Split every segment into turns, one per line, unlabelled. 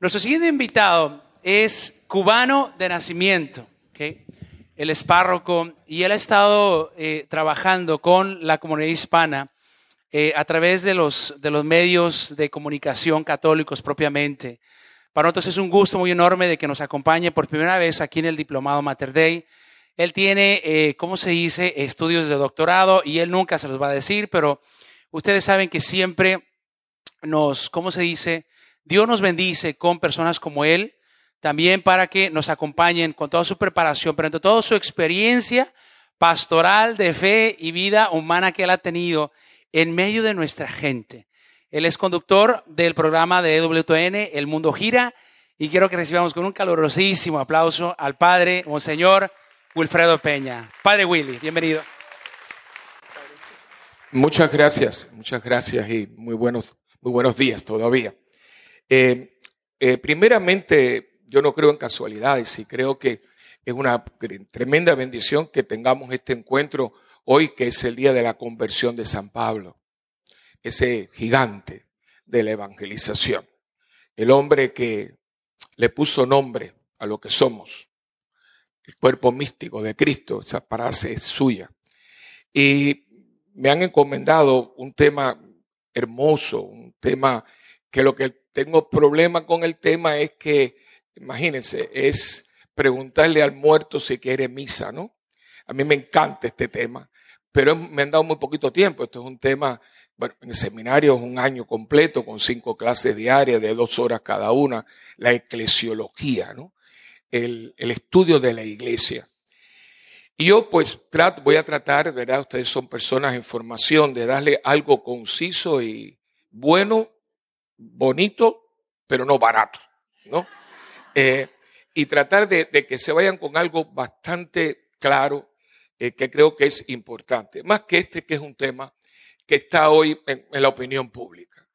Nuestro siguiente invitado es cubano de nacimiento. ¿okay? Él es párroco y él ha estado eh, trabajando con la comunidad hispana eh, a través de los, de los medios de comunicación católicos propiamente. Para nosotros es un gusto muy enorme de que nos acompañe por primera vez aquí en el Diplomado Mater Dei. Él tiene, eh, ¿cómo se dice?, estudios de doctorado y él nunca se los va a decir, pero ustedes saben que siempre nos, ¿cómo se dice?, Dios nos bendice con personas como Él, también para que nos acompañen con toda su preparación, pero entre toda su experiencia pastoral de fe y vida humana que Él ha tenido en medio de nuestra gente. Él es conductor del programa de EWTN, El Mundo Gira, y quiero que recibamos con un calorosísimo aplauso al Padre, Monseñor Wilfredo Peña. Padre Willy, bienvenido.
Muchas gracias, muchas gracias y muy buenos, muy buenos días todavía. Eh, eh, primeramente, yo no creo en casualidades y creo que es una tremenda bendición que tengamos este encuentro hoy, que es el día de la conversión de San Pablo, ese gigante de la evangelización, el hombre que le puso nombre a lo que somos, el cuerpo místico de Cristo, esa frase es suya. Y me han encomendado un tema hermoso, un tema que lo que tengo problema con el tema es que, imagínense, es preguntarle al muerto si quiere misa, ¿no? A mí me encanta este tema, pero me han dado muy poquito tiempo. Esto es un tema, bueno, en el seminario es un año completo con cinco clases diarias de dos horas cada una, la eclesiología, ¿no? El, estudio de la iglesia. Y yo pues voy a tratar, ¿verdad? Ustedes son personas en formación, de darle algo conciso y bueno bonito, pero no barato, ¿no? Eh, y tratar de, que se vayan con algo bastante claro, eh, que creo que es importante. Más que este, que es un tema que está hoy en, la opinión pública.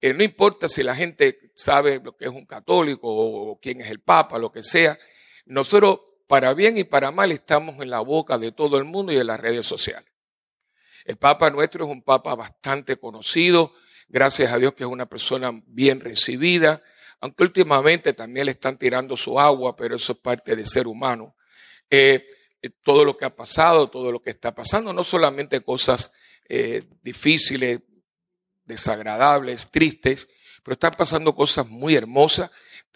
Eh, no importa si la gente sabe lo que es un católico o quién es el papa, lo que sea, nosotros, para bien y para mal, estamos en la boca de todo el mundo y en las redes sociales. El papa nuestro es un papa bastante conocido, Gracias a Dios que es una persona bien recibida, aunque últimamente también le están tirando su agua, pero eso es parte del ser humano. Eh, eh, todo lo que ha pasado, todo lo que está pasando, no solamente cosas eh, difíciles, desagradables, tristes, pero están pasando cosas muy hermosas.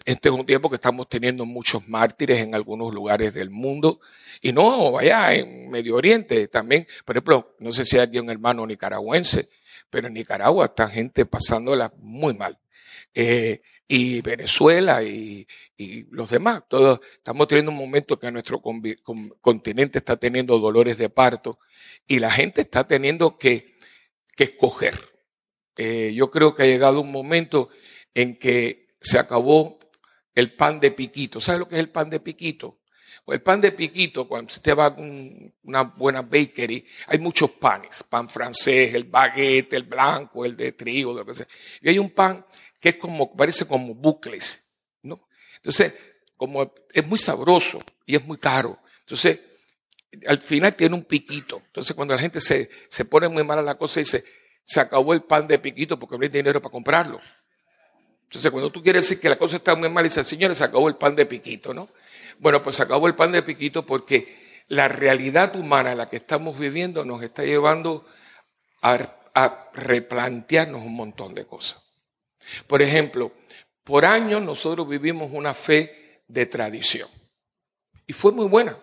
Este es un tiempo que estamos teniendo muchos mártires en algunos lugares del mundo. Y no, vaya, en Medio Oriente también. Por ejemplo, no sé si hay un hermano nicaragüense pero en Nicaragua está gente pasándola muy mal. Eh, y Venezuela y, los demás. Todos estamos teniendo un momento que nuestro continente está teniendo dolores de parto y la gente está teniendo que, escoger. Eh, yo creo que ha llegado un momento en que se acabó el pan de piquito. ¿Sabe lo que es el pan de piquito? El pan de piquito, cuando usted va a una buena bakery, hay muchos panes. Pan francés, el baguette, el blanco, el de trigo, lo que sea. Y hay un pan que es como, parece como bucles, ¿no? Entonces, como es muy sabroso y es muy caro. Entonces, al final tiene un piquito. Entonces, cuando la gente se, se pone muy mala la cosa, dice, se acabó el pan de piquito porque no hay dinero para comprarlo. Entonces, cuando tú quieres decir que la cosa está muy mal, dice, señores, se acabó el pan de piquito, ¿no? Bueno, pues acabó el pan de piquito porque la realidad humana en la que estamos viviendo nos está llevando a, replantearnos un montón de cosas. Por ejemplo, por años nosotros vivimos una fe de tradición y fue muy buena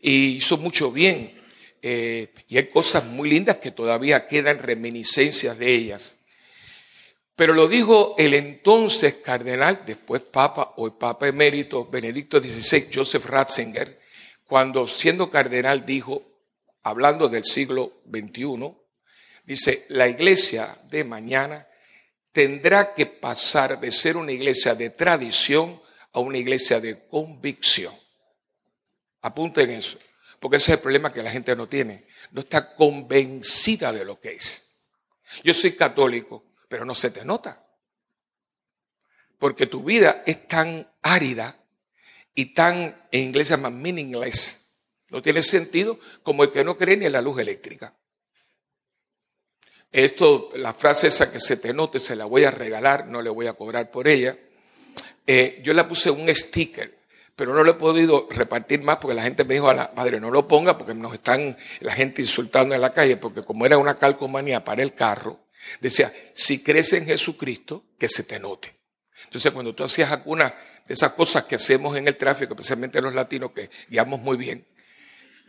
y hizo mucho bien. Eh, y hay cosas muy lindas que todavía quedan reminiscencias de ellas. Pero lo dijo el entonces cardenal, después papa el papa emérito Benedicto XVI, Joseph Ratzinger, cuando siendo cardenal dijo, hablando del siglo XXI, dice, la iglesia de mañana tendrá que pasar de ser una iglesia de tradición a una iglesia de convicción. Apunten eso, porque ese es el problema que la gente no tiene. No está convencida de lo que es. Yo soy católico, pero no se te nota. Porque tu vida es tan árida y tan, en inglés se llama meaningless. No tiene sentido como el que no cree ni en la luz eléctrica. Esto, la frase esa que se te note, se la voy a regalar, no le voy a cobrar por ella. eh, yo le puse un sticker, pero no lo he podido repartir más porque la gente me dijo a la padre, no lo ponga porque nos están la gente insultando en la calle, porque como era una calcomanía para el carro, decía, si crees en Jesucristo, que se te note. Entonces, cuando tú hacías alguna de esas cosas que hacemos en el tráfico, especialmente los latinos que guiamos muy bien,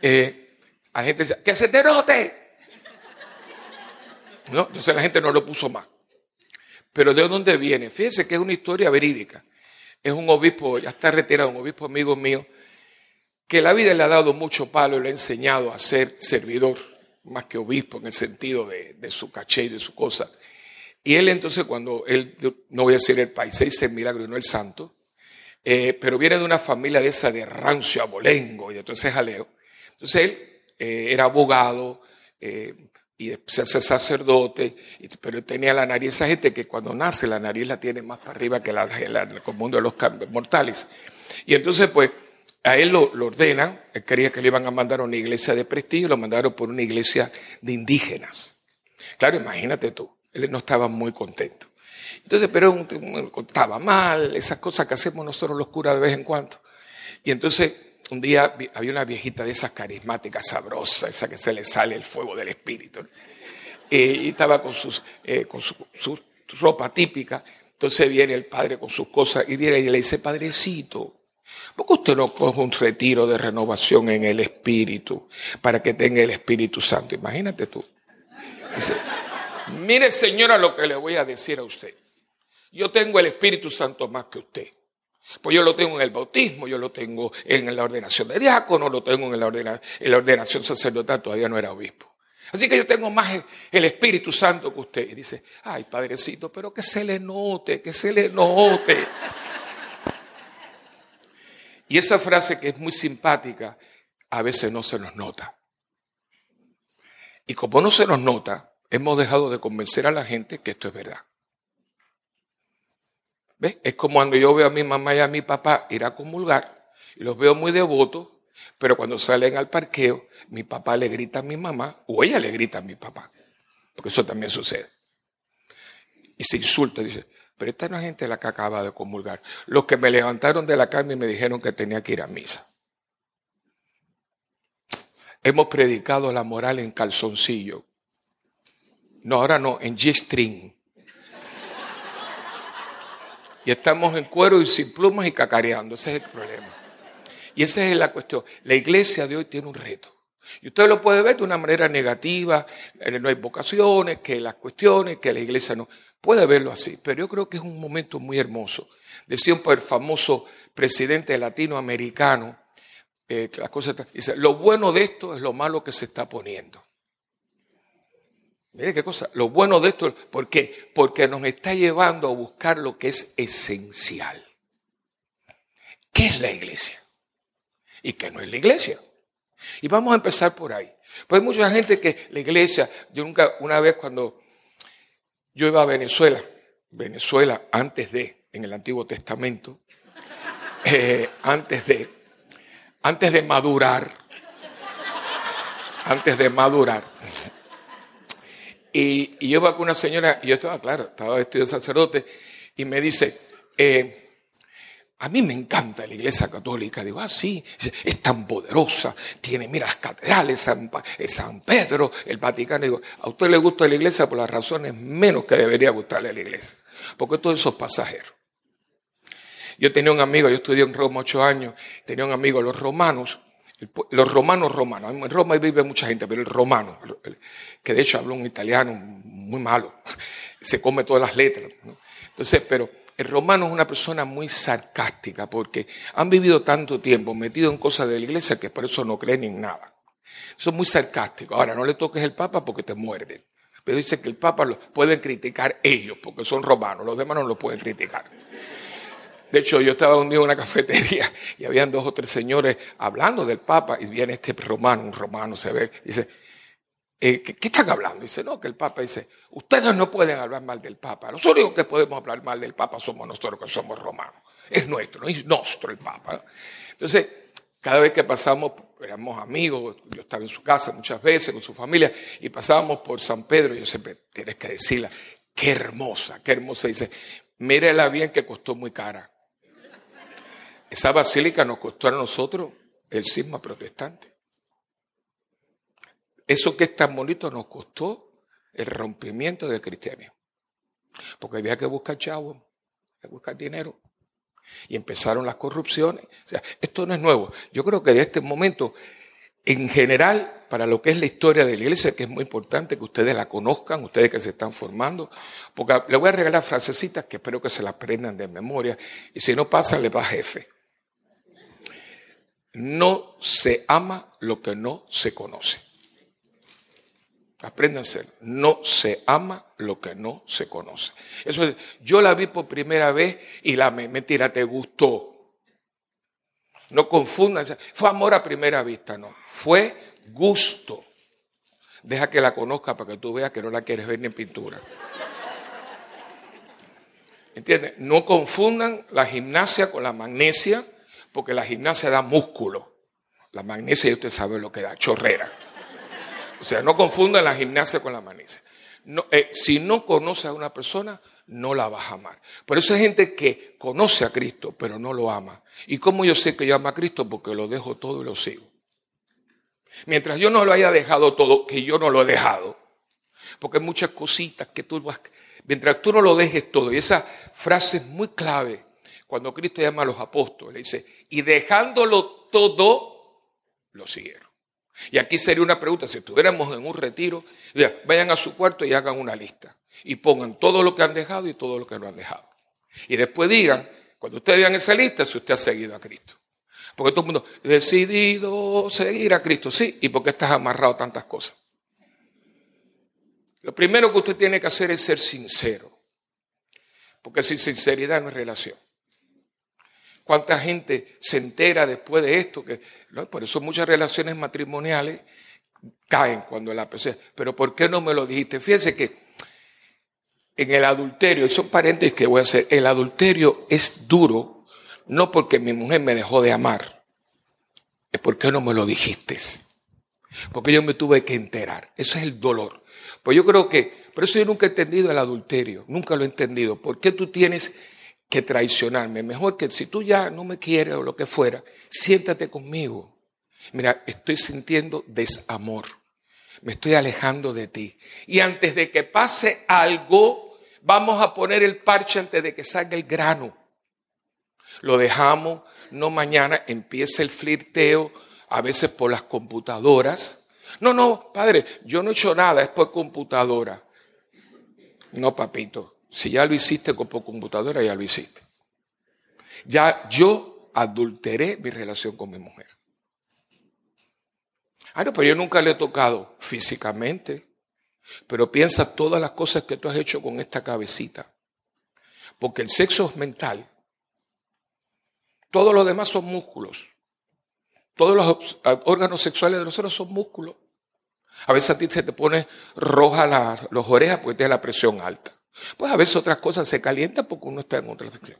eh, la gente decía, que se te note. ¿No? Entonces la gente no lo puso más. Pero ¿de dónde viene? Fíjense que es una historia verídica. Es un obispo, ya está retirado, un obispo amigo mío, que la vida le ha dado mucho palo y le ha enseñado a ser servidor, más que obispo en el sentido de, su caché y de su cosa. Y él entonces cuando él, no voy a decir el país, se dice el milagro y no el santo, eh, pero viene de una familia de esa de rancio, abolengo y entonces jaleo. Entonces él eh, era abogado, eh, y se hace sacerdote, pero tenía la nariz, esa gente que cuando nace la nariz la tiene más para arriba que la, el mundo de los mortales. Y entonces pues a él lo, lo, ordenan, él creía que le iban a mandar a una iglesia de prestigio, lo mandaron por una iglesia de indígenas. Claro, imagínate tú, él no estaba muy contento. Entonces, pero estaba mal, esas cosas que hacemos nosotros los curas de vez en cuando. Y entonces un día había una viejita de esas carismáticas, sabrosa, esa que se le sale el fuego del espíritu. y estaba con, sus, eh, con su, ropa típica. Entonces viene el padre con sus cosas y viene y le dice, padrecito, ¿por qué usted no coge un retiro de renovación en el espíritu para que tenga el Espíritu Santo? Imagínate tú. Dice, mire señora lo que le voy a decir a usted. Yo tengo el Espíritu Santo más que usted. Pues yo lo tengo en el bautismo, yo lo tengo en la ordenación de diácono, lo tengo en la, ordenación sacerdotal, todavía no era obispo. Así que yo tengo más el Espíritu Santo que usted. Y dice, ay, padrecito, pero que se le note, que se le note. Y esa frase que es muy simpática, a veces no se nos nota. Y como no se nos nota, hemos dejado de convencer a la gente que esto es verdad. Es como cuando yo veo a mi mamá y a mi papá ir a comulgar y los veo muy devotos, pero cuando salen al parqueo, mi papá le grita a mi mamá o ella le grita a mi papá, porque eso también sucede. Y se insulta, dice, pero esta no es gente la que acaba de comulgar. Los que me levantaron de la cama y me dijeron que tenía que ir a misa. Hemos predicado la moral en calzoncillo. No, ahora no, en G-string. Y estamos en cuero y sin plumas y cacareando. Ese es el problema. Y esa es la cuestión. La iglesia de hoy tiene un reto. Y usted lo puede ver de una manera negativa, eh, no hay vocaciones, que las cuestiones, que la iglesia no. Puede verlo así, pero yo creo que es un momento muy hermoso. Decía un famoso presidente latinoamericano, eh, las cosas, dice, lo bueno de esto es lo malo que se está poniendo. Mire qué cosa, lo bueno de esto, ¿por qué? Porque nos está llevando a buscar lo que es esencial. ¿Qué es la iglesia? ¿Y qué no es la iglesia? Y vamos a empezar por ahí. Pues hay mucha gente que la iglesia, yo nunca, una vez cuando yo iba a Venezuela, Venezuela antes de, en el Antiguo Testamento, eh, antes de, antes de madurar, antes de madurar, y, yo iba con una señora, y yo estaba, claro, estaba vestido de sacerdote, y me dice, eh, a mí me encanta la iglesia católica. Digo, ah, sí, es tan poderosa, tiene, mira, las catedrales, San, eh, San Pedro, el Vaticano. Digo, a usted le gusta la iglesia por las razones menos que debería gustarle a la iglesia, porque todo eso es pasajero. Yo tenía un amigo, yo estudié en Roma ocho años, tenía un amigo, los romanos, los romanos romanos, en Roma vive mucha gente, pero el romano, que de hecho habla un italiano muy malo, se come todas las letras. Entonces, pero el romano es una persona muy sarcástica porque han vivido tanto tiempo metido en cosas de la iglesia que por eso no creen en nada. Son muy sarcásticos. Ahora, no le toques el papa porque te muerde. Pero dice que el papa lo pueden criticar ellos porque son romanos, los demás no lo pueden criticar. De hecho, yo estaba un día en una cafetería y habían dos o tres señores hablando del Papa y viene este romano, un romano, se ve, dice, eh, ¿qué, están hablando? Dice, no, que el Papa dice, ustedes no pueden hablar mal del Papa. Los únicos que podemos hablar mal del Papa somos nosotros que somos romanos. Es nuestro, es nuestro el Papa. Entonces, cada vez que pasamos, éramos amigos, yo estaba en su casa muchas veces con su familia y pasábamos por San Pedro, yo siempre tienes que decirla, qué hermosa, qué hermosa. Dice, mírela bien que costó muy cara. Esa basílica nos costó a nosotros el cisma protestante. Eso que es tan bonito nos costó el rompimiento del cristianismo. Porque había que buscar chavos, que buscar dinero. Y empezaron las corrupciones. O sea, esto no es nuevo. Yo creo que de este momento, en general, para lo que es la historia de la iglesia, que es muy importante que ustedes la conozcan, ustedes que se están formando, porque le voy a regalar frasecitas que espero que se las aprendan de memoria, y si no pasa, le va jefe. No se ama lo que no se conoce. Apréndanse, no se ama lo que no se conoce. Eso es, yo la vi por primera vez y la mentira te gustó. No confundan, fue amor a primera vista, no, fue gusto. Deja que la conozca para que tú veas que no la quieres ver ni en pintura. ¿Entiendes? No confundan la gimnasia con la magnesia, porque la gimnasia da músculo. La magnesia, usted sabe lo que da, chorrera. O sea, no confundan la gimnasia con la. No, eh, si no conoce a una persona, no la vas a amar. Por eso hay gente que conoce a Cristo, pero no lo ama. ¿Y cómo yo sé que yo amo a Cristo? Porque lo dejo todo y lo sigo. Mientras yo no lo haya dejado todo, que yo no lo he dejado. Porque hay muchas cositas que tú vas... Mientras tú no lo dejes todo, y esa frase es muy clave, cuando Cristo llama a los apóstoles, le dice, y dejándolo todo, lo siguieron. Y aquí sería una pregunta, si estuviéramos en un retiro, vayan a su cuarto y hagan una lista. Y pongan todo lo que han dejado y todo lo que no han dejado. Y después digan, cuando ustedes vean esa lista, si usted ha seguido a Cristo. Porque todo el mundo, decidido seguir a Cristo, sí, y porque estás amarrado a tantas cosas. Lo primero que usted tiene que hacer es ser sincero. Porque sin sinceridad no es relación. ¿Cuánta gente se entera después de esto? Que, Por eso muchas relaciones matrimoniales caen cuando la persona... Pero ¿por qué no me lo dijiste? Fíjense que en el adulterio, y son paréntesis que voy a hacer, el adulterio es duro no porque mi mujer me dejó de amar, es porque no me lo dijiste. Porque yo me tuve que enterar. Eso es el dolor. Pues yo creo que, por eso yo nunca he entendido el adulterio, nunca lo he entendido. ¿Por qué tú tienes que traicionarme? Mejor que si tú ya no me quieres o lo que fuera, siéntate conmigo. Mira, estoy sintiendo desamor. Me estoy alejando de ti. Y antes de que pase algo, vamos a poner el parche antes de que salga el grano. Lo dejamos, no mañana empieza el flirteo, a veces por las computadoras. No, no, padre, yo no he hecho nada, es por computadora. No, papito, si ya lo hiciste por computadora, ya lo hiciste. Ya yo adulteré mi relación con mi mujer. Ah, no, pero yo nunca le he tocado físicamente. Pero piensa todas las cosas que tú has hecho con esta cabecita. Porque el sexo es mental todo lo demás son músculos. Todos los órganos sexuales de nosotros son músculos. A veces a ti se te pone roja las orejas porque tienes la presión alta. Pues a veces otras cosas se calientan porque uno está en otra sección.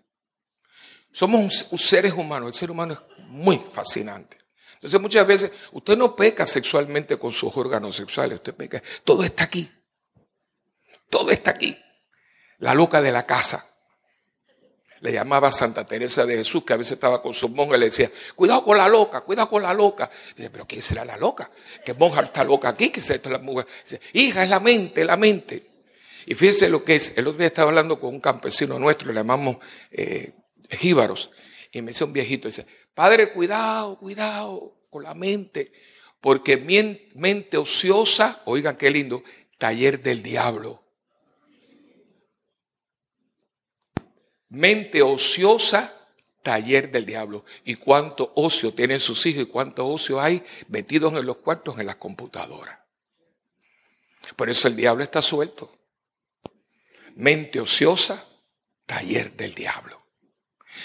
Somos seres humanos. El ser humano es muy fascinante. Entonces muchas veces usted no peca sexualmente con sus órganos sexuales. Usted peca. Todo está aquí. Todo está aquí. La loca de la casa le llamaba Santa Teresa de Jesús, que a veces estaba con sus monjas le decía, cuidado con la loca, cuidado con la loca. Dice, pero ¿quién será la loca? ¿Qué monja está loca aquí? ¿Qué es? La mujer? Dice, hija, es la mente, la mente. Y fíjense lo que es. El otro día estaba hablando con un campesino nuestro, le llamamos eh, jíbaros, y me dice un viejito, dice, padre, cuidado, cuidado con la mente, porque mente ociosa, oigan qué lindo, taller del diablo. mente ociosa, taller del diablo. Y cuánto ocio tienen sus hijos y cuánto ocio hay metidos en los cuartos en las computadoras. Por eso el diablo está suelto. Mente ociosa, taller del diablo.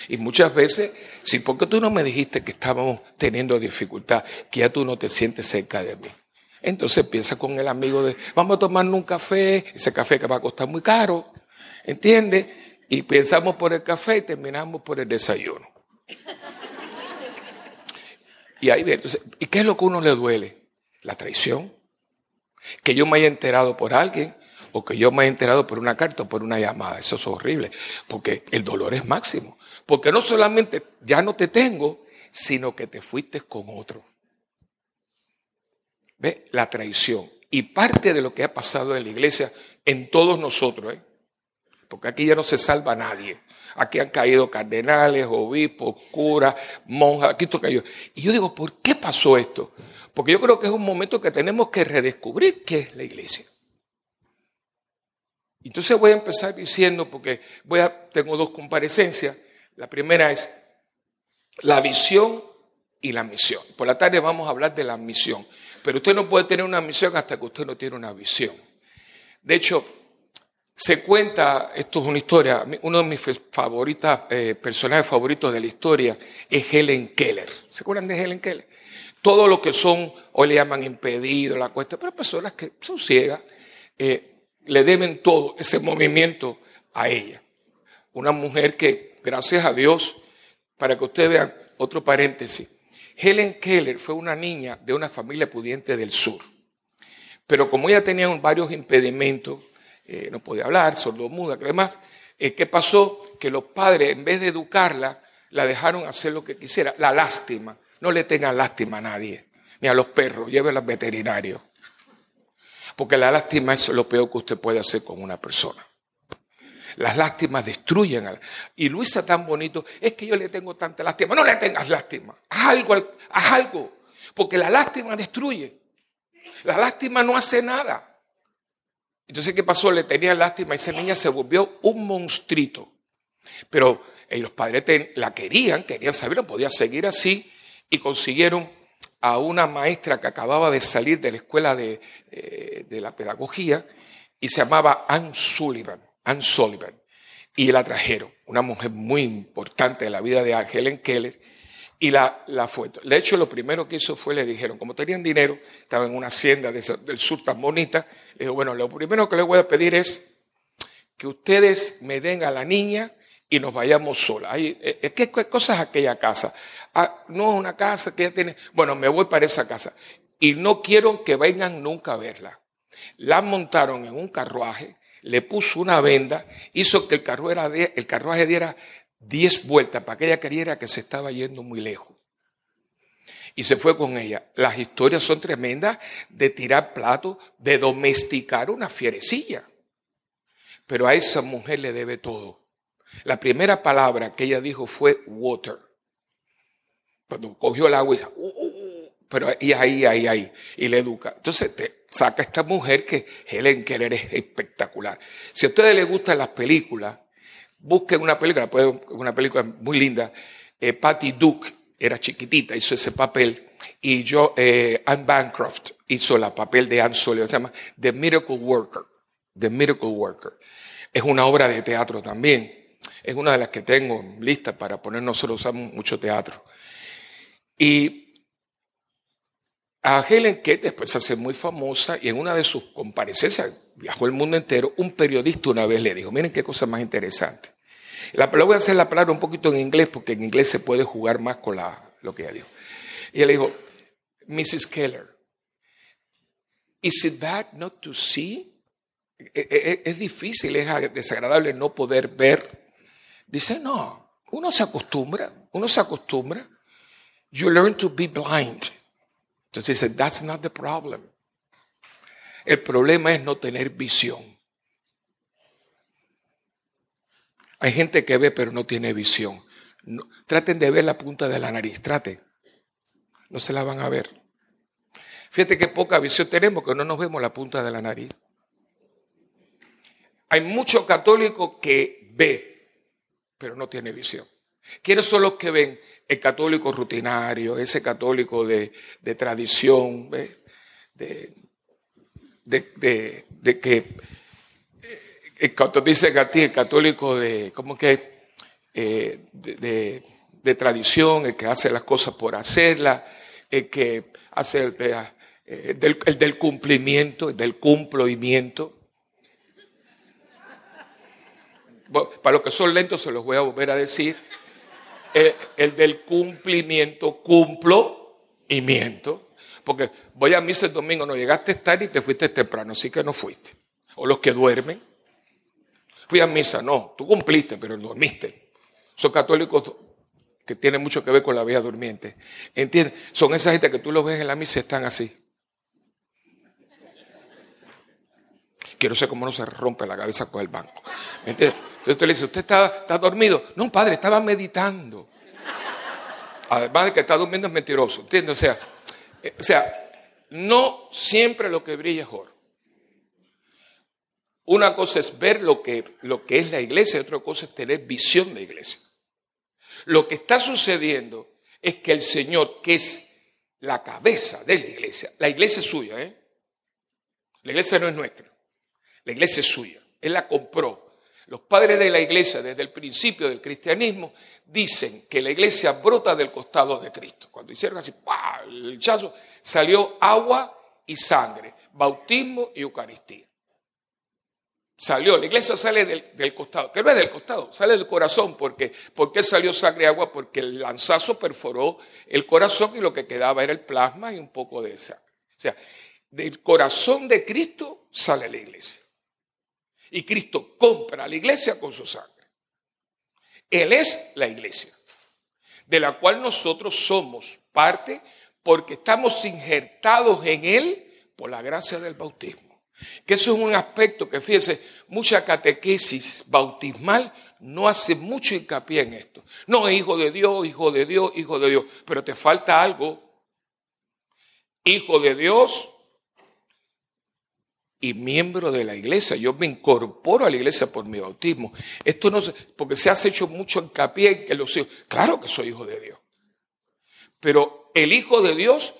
Y muchas veces, si porque tú no me dijiste que estábamos teniendo dificultad, que ya tú no te sientes cerca de mí. Entonces piensa con el amigo de, vamos a tomarnos un café, ese café que va a costar muy caro, ¿entiendes? Y pensamos por el café y terminamos por el desayuno. Y ahí entonces, ¿y qué es lo que a uno le duele? La traición. Que yo me haya enterado por alguien o que yo me haya enterado por una carta o por una llamada. Eso es horrible, porque el dolor es máximo. Porque no solamente ya no te tengo, sino que te fuiste con otro. ¿Ve? La traición. Y parte de lo que ha pasado en la iglesia, en todos nosotros, ¿eh? porque aquí ya no se salva nadie. Aquí han caído cardenales, obispos, curas, monjas, aquí todo cayó. Y yo digo, ¿por qué pasó esto? Porque yo creo que es un momento que tenemos que redescubrir qué es la iglesia. Entonces voy a empezar diciendo, porque tengo dos comparecencias. La primera es la visión y la misión. Por la tarde vamos a hablar de la misión. Pero usted no puede tener una misión hasta que usted no tiene una visión. De hecho, se cuenta, esto es una historia, uno de mis eh, personajes favoritos de la historia es Helen Keller. ¿Se acuerdan de Helen Keller? Todo lo que son, hoy le llaman impedidos, la cuesta, pero personas que son ciegas, eh, le deben todo ese movimiento a ella. Una mujer que, gracias a Dios, para que ustedes vean, otro paréntesis, Helen Keller fue una niña de una familia pudiente del sur. Pero como ella tenía varios impedimentos, eh, no podía hablar, sordomuda, además, eh, ¿qué pasó? Que los padres, en vez de educarla, la dejaron hacer lo que quisiera. La lástima. No le tengan lástima a nadie, ni a los perros, llévenla al veterinario. Porque la lástima es lo peor que usted puede hacer con una persona. Las lástimas destruyen. A Y Luisa tan bonito, es que yo le tengo tanta lástima. No le tengas lástima. Haz algo, haz algo. Porque la lástima destruye. La lástima no hace nada. Entonces, ¿qué pasó? Le tenía lástima y esa niña se volvió un monstruito. Pero eh, los padres la querían, querían saber, no podía seguir así y consiguieron a una maestra que acababa de salir de la escuela de, eh, de la pedagogía y se llamaba Anne Sullivan. Anne Sullivan. Y la trajeron, una mujer muy importante en la vida de Helen Keller y la, la fue. De hecho, lo primero que hizo fue, le dijeron, como tenían dinero, estaba en una hacienda del sur tan bonita, le dijo, bueno, lo primero que le voy a pedir es que ustedes me den a la niña y nos vayamos sola. Eh, eh, ¿Qué, ¿Qué cosa es aquella casa? Ah, no es una casa que ya tiene, bueno, me voy para esa casa. Y no quiero que vengan nunca a verla. La montaron en un carruaje, le puso una venda, hizo que el, carruaje, el carruaje diera diez vueltas para que ella creyera que se estaba yendo muy lejos. Y se fue con ella. Las historias son tremendas de tirar platos, de domesticar una fierecilla. Pero a esa mujer le debe todo. La primera palabra que ella dijo fue water. Cuando cogió el agua y dijo, uh, uh, uh", pero y ahí, ahí, ahí, y le educa. Entonces te saca esta mujer que Helen Keller es espectacular. Si a ustedes les gustan las películas, Busquen una película, una película muy linda. Eh, Patty Duke era chiquitita, hizo ese papel. Y yo, eh, Anne Bancroft hizo el papel de Anne Sullivan. Se llama The Miracle Worker. The Miracle Worker. Es una obra de teatro también. Es una de las que tengo lista para poner. Nosotros mucho teatro. Y a Helen Kate después se hace muy famosa y en una de sus comparecencias, viajó el mundo entero, un periodista una vez le dijo, miren qué cosa más interesante. La, voy a hacer la palabra un poquito en inglés porque en inglés se puede jugar más con lo que ella dijo. Y ella le dijo, Mrs. Keller, ¿is it bad not to see? E, e, e, es difícil, es desagradable no poder ver. Dice, no, uno se acostumbra, uno se acostumbra. You learn to be blind. Entonces dice, that's not the problem. El problema es no tener visión. Hay gente que ve pero no tiene visión. traten de ver la punta de la nariz, traten. No se la van a ver. Fíjate qué poca visión tenemos que no nos vemos la punta de la nariz. Hay muchos católicos que ve, pero no tiene visión. ¿Quiénes son los que ven? El católico rutinario, ese católico de, tradición, de, de, que cuando dice a ti, el católico de, ¿cómo que? Eh, de, tradición, el que hace las cosas por hacerlas, el que hace el, eh, del, el del cumplimiento, el del cumplimiento. Para los que son lentos se los voy a volver a decir. El, eh, el del cumplimiento, cumplo y miento. Porque voy a misa el domingo, no llegaste tarde y te fuiste temprano, así que no fuiste. O los que duermen. Fui a misa, no, tú cumpliste, pero dormiste. Son católicos que tienen mucho que ver con la vida durmiente. ¿Entiendes? Son esa gente que tú los ves en la misa están así. Quiero sé cómo no se rompe la cabeza con el banco. ¿Entiendes? Entonces tú le dices, ¿usted está, está dormido? No, padre, estaba meditando. Además de que está durmiendo es mentiroso. ¿Entiendes? O sea, eh, o sea, no siempre lo que brilla es oro. Una cosa es ver lo que, lo que es la iglesia y otra cosa es tener visión de iglesia. Lo que está sucediendo es que el Señor, que es la cabeza de la iglesia, la iglesia es suya, ¿eh? La iglesia no es nuestra, la iglesia es suya, Él la compró. Los padres de la iglesia, desde el principio del cristianismo, dicen que la iglesia brota del costado de Cristo. Cuando hicieron así, el chazo, salió agua y sangre, bautismo y Eucaristía. Salió, la iglesia sale del, costado, que no es del costado, sale del corazón. porque ¿Por qué salió sangre y agua? Porque el lanzazo perforó el corazón y lo que quedaba era el plasma y un poco de sangre. O sea, del corazón de Cristo sale la iglesia. Y Cristo compra a la iglesia con su sangre. Él es la iglesia, de la cual nosotros somos parte porque estamos injertados en Él por la gracia del bautismo. Que eso es un aspecto que, fíjese, mucha catequesis bautismal no hace mucho hincapié en esto. No, hijo de Dios, hijo de Dios, hijo de Dios, pero te falta algo. Hijo de Dios y miembro de la iglesia. Yo me incorporo a la iglesia por mi bautismo. Esto no porque se ha hecho mucho hincapié en que los hijos, claro que soy hijo de Dios. Pero el hijo de Dios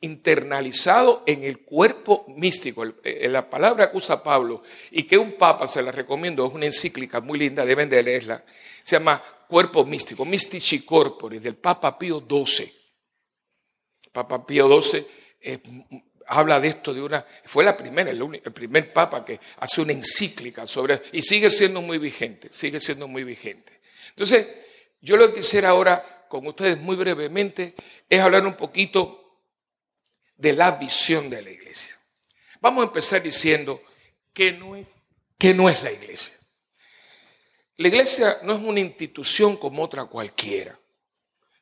internalizado en el cuerpo místico. Eh, la palabra que usa Pablo y que un papa se la recomiendo, es una encíclica muy linda, deben de leerla, se llama Cuerpo Místico, Mystici Corporis, del Papa Pío XII. Papa Pío XII eh, habla de esto de una, fue la primera, el, primer papa que hace una encíclica sobre, y sigue siendo muy vigente, sigue siendo muy vigente. Entonces, yo lo que quisiera ahora con ustedes muy brevemente es hablar un poquito de la visión de la iglesia. Vamos a empezar diciendo que no es, que no es la iglesia. La iglesia no es una institución como otra cualquiera.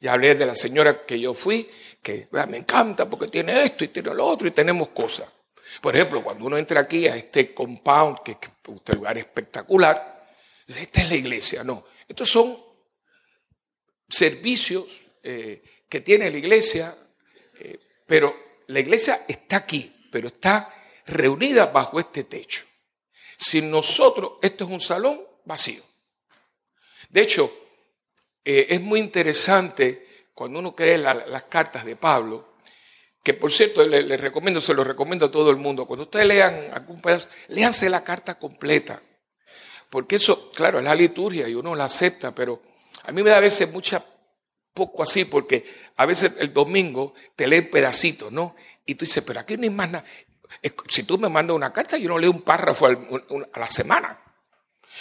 Ya hablé de la señora que yo fui, que me encanta porque tiene esto y tiene lo otro y tenemos cosas. Por ejemplo, cuando uno entra aquí a este compound, que es un lugar espectacular, esta es la iglesia. No, estos son servicios eh, que tiene la iglesia, eh, pero la iglesia está aquí, pero está reunida bajo este techo. Sin nosotros, esto es un salón vacío. De hecho, eh, es muy interesante cuando uno cree las cartas de Pablo, que por cierto les recomiendo, se lo recomiendo a todo el mundo, cuando ustedes lean algún pedazo, léanse la carta completa. Porque eso, claro, es la liturgia y uno la acepta, pero a mí me da a veces mucha poco así, porque a veces el domingo te leen pedacitos, ¿no? Y tú dices, pero aquí no hay más nada. Si tú me mandas una carta, yo no leo un párrafo a la semana.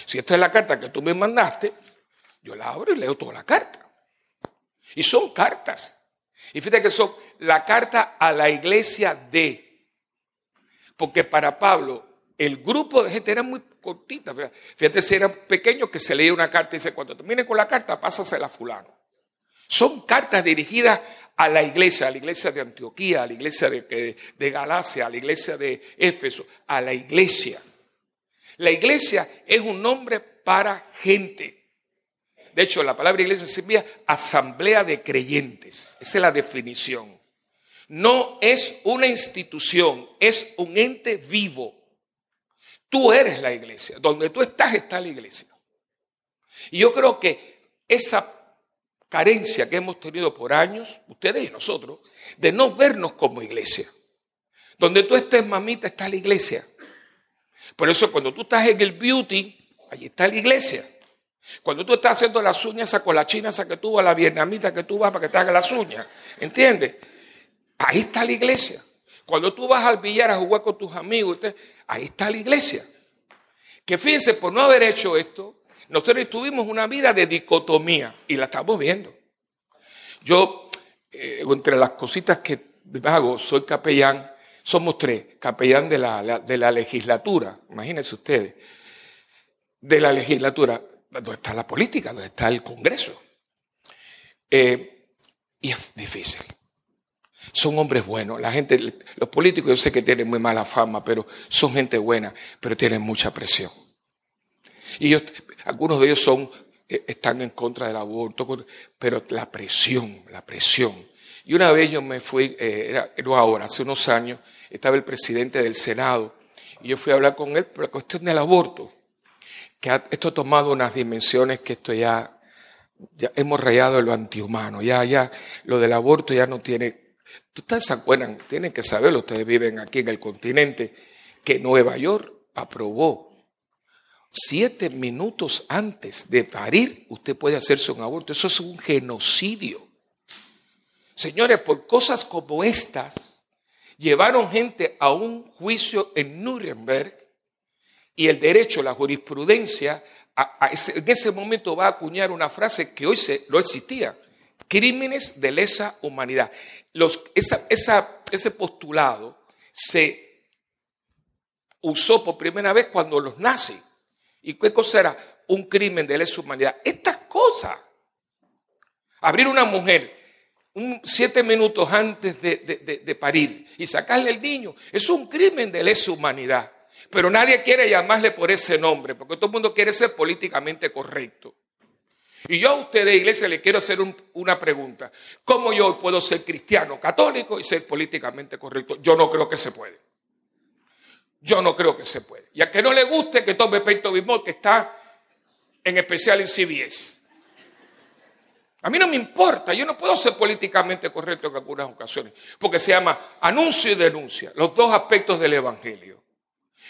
Si esta es la carta que tú me mandaste, yo la abro y leo toda la carta. Y son cartas. Y fíjate que son la carta a la iglesia de. Porque para Pablo, el grupo de gente era muy cortita. Fíjate si eran pequeños que se leía una carta y dice, cuando termine con la carta, pásasela a fulano. Son cartas dirigidas a la iglesia, a la iglesia de Antioquía, a la iglesia de, Galacia, a la iglesia de Éfeso, a la iglesia. La iglesia es un nombre para gente. De hecho, la palabra iglesia significa asamblea de creyentes. Esa es la definición. No es una institución, es un ente vivo. Tú eres la iglesia. Donde tú estás está la iglesia. Y yo creo que esa carencia que hemos tenido por años, ustedes y nosotros, de no vernos como iglesia. Donde tú estés, mamita, está la iglesia. Por eso cuando tú estás en el beauty, ahí está la iglesia. Cuando tú estás haciendo las uñas esa con la china esa que tú vas, la vietnamita que tú vas para que te haga las uñas, ¿entiendes? Ahí está la iglesia. Cuando tú vas al billar a jugar con tus amigos, ahí está la iglesia. Que fíjense, por no haber hecho esto, nosotros tuvimos una vida de dicotomía y la estamos viendo. Yo, eh, entre las cositas que hago, soy capellán, somos tres, capellán de la, de la legislatura, imagínense ustedes, de la legislatura. Donde está la política, donde está el Congreso. Eh, y es difícil. Son hombres buenos. La gente, los políticos yo sé que tienen muy mala fama, pero son gente buena, pero tienen mucha presión. Y algunos de ellos son, eh, están en contra del aborto, pero la presión, la presión. Y una vez yo me fui, eh, era, era ahora, hace unos años, estaba el presidente del Senado y yo fui a hablar con él por la cuestión del aborto, que esto ha tomado unas dimensiones que esto ya, hemos rayado lo antihumano, ya, ya, lo del aborto ya no tiene, ustedes se acuerdan, tienen que saberlo, ustedes viven aquí en el continente, que Nueva York aprobó siete minutos antes de parir, usted puede hacerse un aborto. Eso es un genocidio. Señores, por cosas como estas, llevaron gente a un juicio en Nuremberg y el derecho, la jurisprudencia, en ese momento va a acuñar una frase que hoy se, no existía, crímenes de lesa humanidad. Los, ese postulado se usó por primera vez cuando los nazis. ¿Y qué cosa era? Un crimen de lesa humanidad. Estas cosas. Abrir una mujer siete minutos antes de, parir y sacarle el niño. es un crimen de lesa humanidad. Pero nadie quiere llamarle por ese nombre, porque todo el mundo quiere ser políticamente correcto. Y yo a usted de iglesia le quiero hacer una pregunta. ¿Cómo yo puedo ser cristiano, católico y ser políticamente correcto? Yo no creo que se puede. Yo no creo que se puede. Y a que no le guste que tome peito bimol, que está en especial en CBS. A mí no me importa, yo no puedo ser políticamente correcto en algunas ocasiones, porque se llama anuncio y denuncia, los dos aspectos del Evangelio.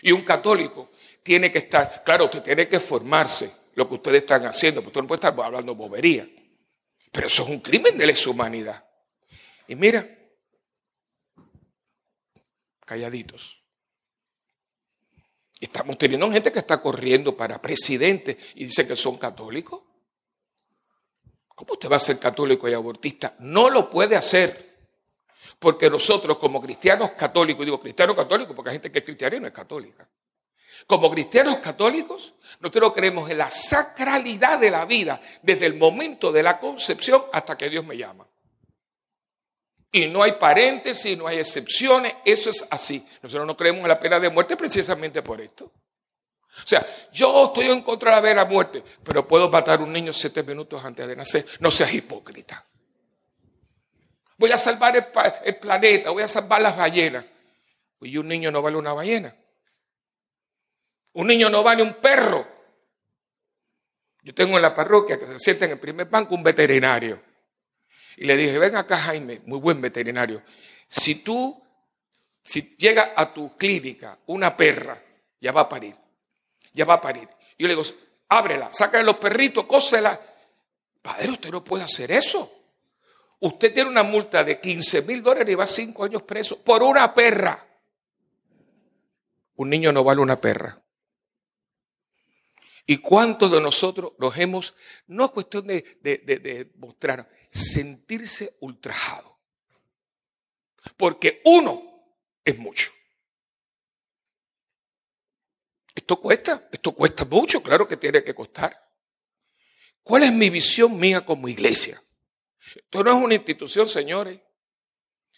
Y un católico tiene que estar, claro, usted tiene que formarse lo que ustedes están haciendo, porque usted no puede estar hablando bobería, pero eso es un crimen de lesa humanidad. Y mira, calladitos. Estamos teniendo gente que está corriendo para presidente y dice que son católicos. ¿Cómo usted va a ser católico y abortista? No lo puede hacer. Porque nosotros como cristianos católicos, digo cristianos católicos porque hay gente que es cristiana y no es católica. Como cristianos católicos, nosotros creemos en la sacralidad de la vida desde el momento de la concepción hasta que Dios me llama. Y no hay paréntesis, no hay excepciones, eso es así. Nosotros no creemos en la pena de muerte precisamente por esto. O sea, yo estoy en contra de la muerte, pero puedo matar a un niño siete minutos antes de nacer. No seas hipócrita. Voy a salvar el, planeta, voy a salvar las ballenas. Y un niño no vale una ballena. Un niño no vale un perro. Yo tengo en la parroquia que se sienta en el primer banco un veterinario. Y le dije, ven acá Jaime, muy buen veterinario. Si tú, si llega a tu clínica una perra, ya va a parir ya va a parir. Yo le digo, ábrela, sácale los perritos, cósela. Padre, usted no puede hacer eso. Usted tiene una multa de 15 mil dólares y va cinco años preso por una perra. Un niño no vale una perra. ¿Y cuántos de nosotros nos hemos, no es cuestión de, de mostrar, sentirse ultrajado? Porque uno es mucho. Esto cuesta, esto cuesta mucho, claro que tiene que costar. ¿Cuál es mi visión mía como iglesia? Esto no es una institución, señores.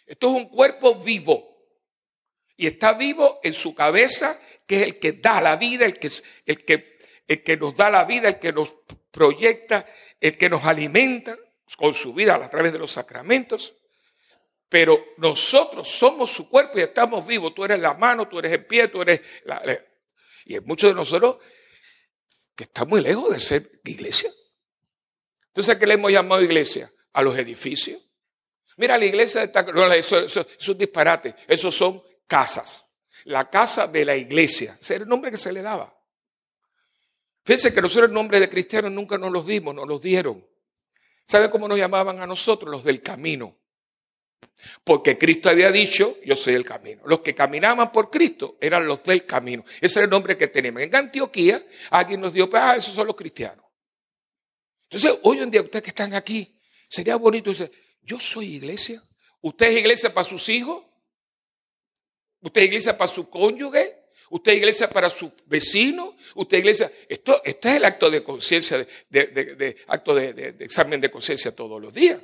Esto es un cuerpo vivo. Y está vivo en su cabeza, que es el que da la vida, el que, el que, el que nos da la vida, el que nos proyecta, el que nos alimenta con su vida a través de los sacramentos. Pero nosotros somos su cuerpo y estamos vivos. Tú eres la mano, tú eres el pie, tú eres la, y hay muchos de nosotros que están muy lejos de ser iglesia. Entonces, ¿a qué le hemos llamado iglesia? A los edificios. Mira, la iglesia está... No, eso, es un disparate. Esos son casas. La casa de la iglesia. Ese era el nombre que se le daba. Fíjense que nosotros el nombre de cristianos nunca nos los dimos, nos los dieron. ¿Saben cómo nos llamaban a nosotros? Los del camino. Porque Cristo había dicho, yo soy el camino. Los que caminaban por Cristo eran los del camino. Ese es el nombre que tenemos. En Antioquía alguien nos dio, ah, esos son los cristianos. Entonces, hoy en día, ustedes que están aquí, sería bonito decir, yo soy iglesia. ¿Usted es iglesia para sus hijos? ¿Usted es iglesia para su cónyuge? Usted iglesia para su vecino, usted iglesia. Esto, este es el acto de conciencia, de, acto de, examen de conciencia todos los días.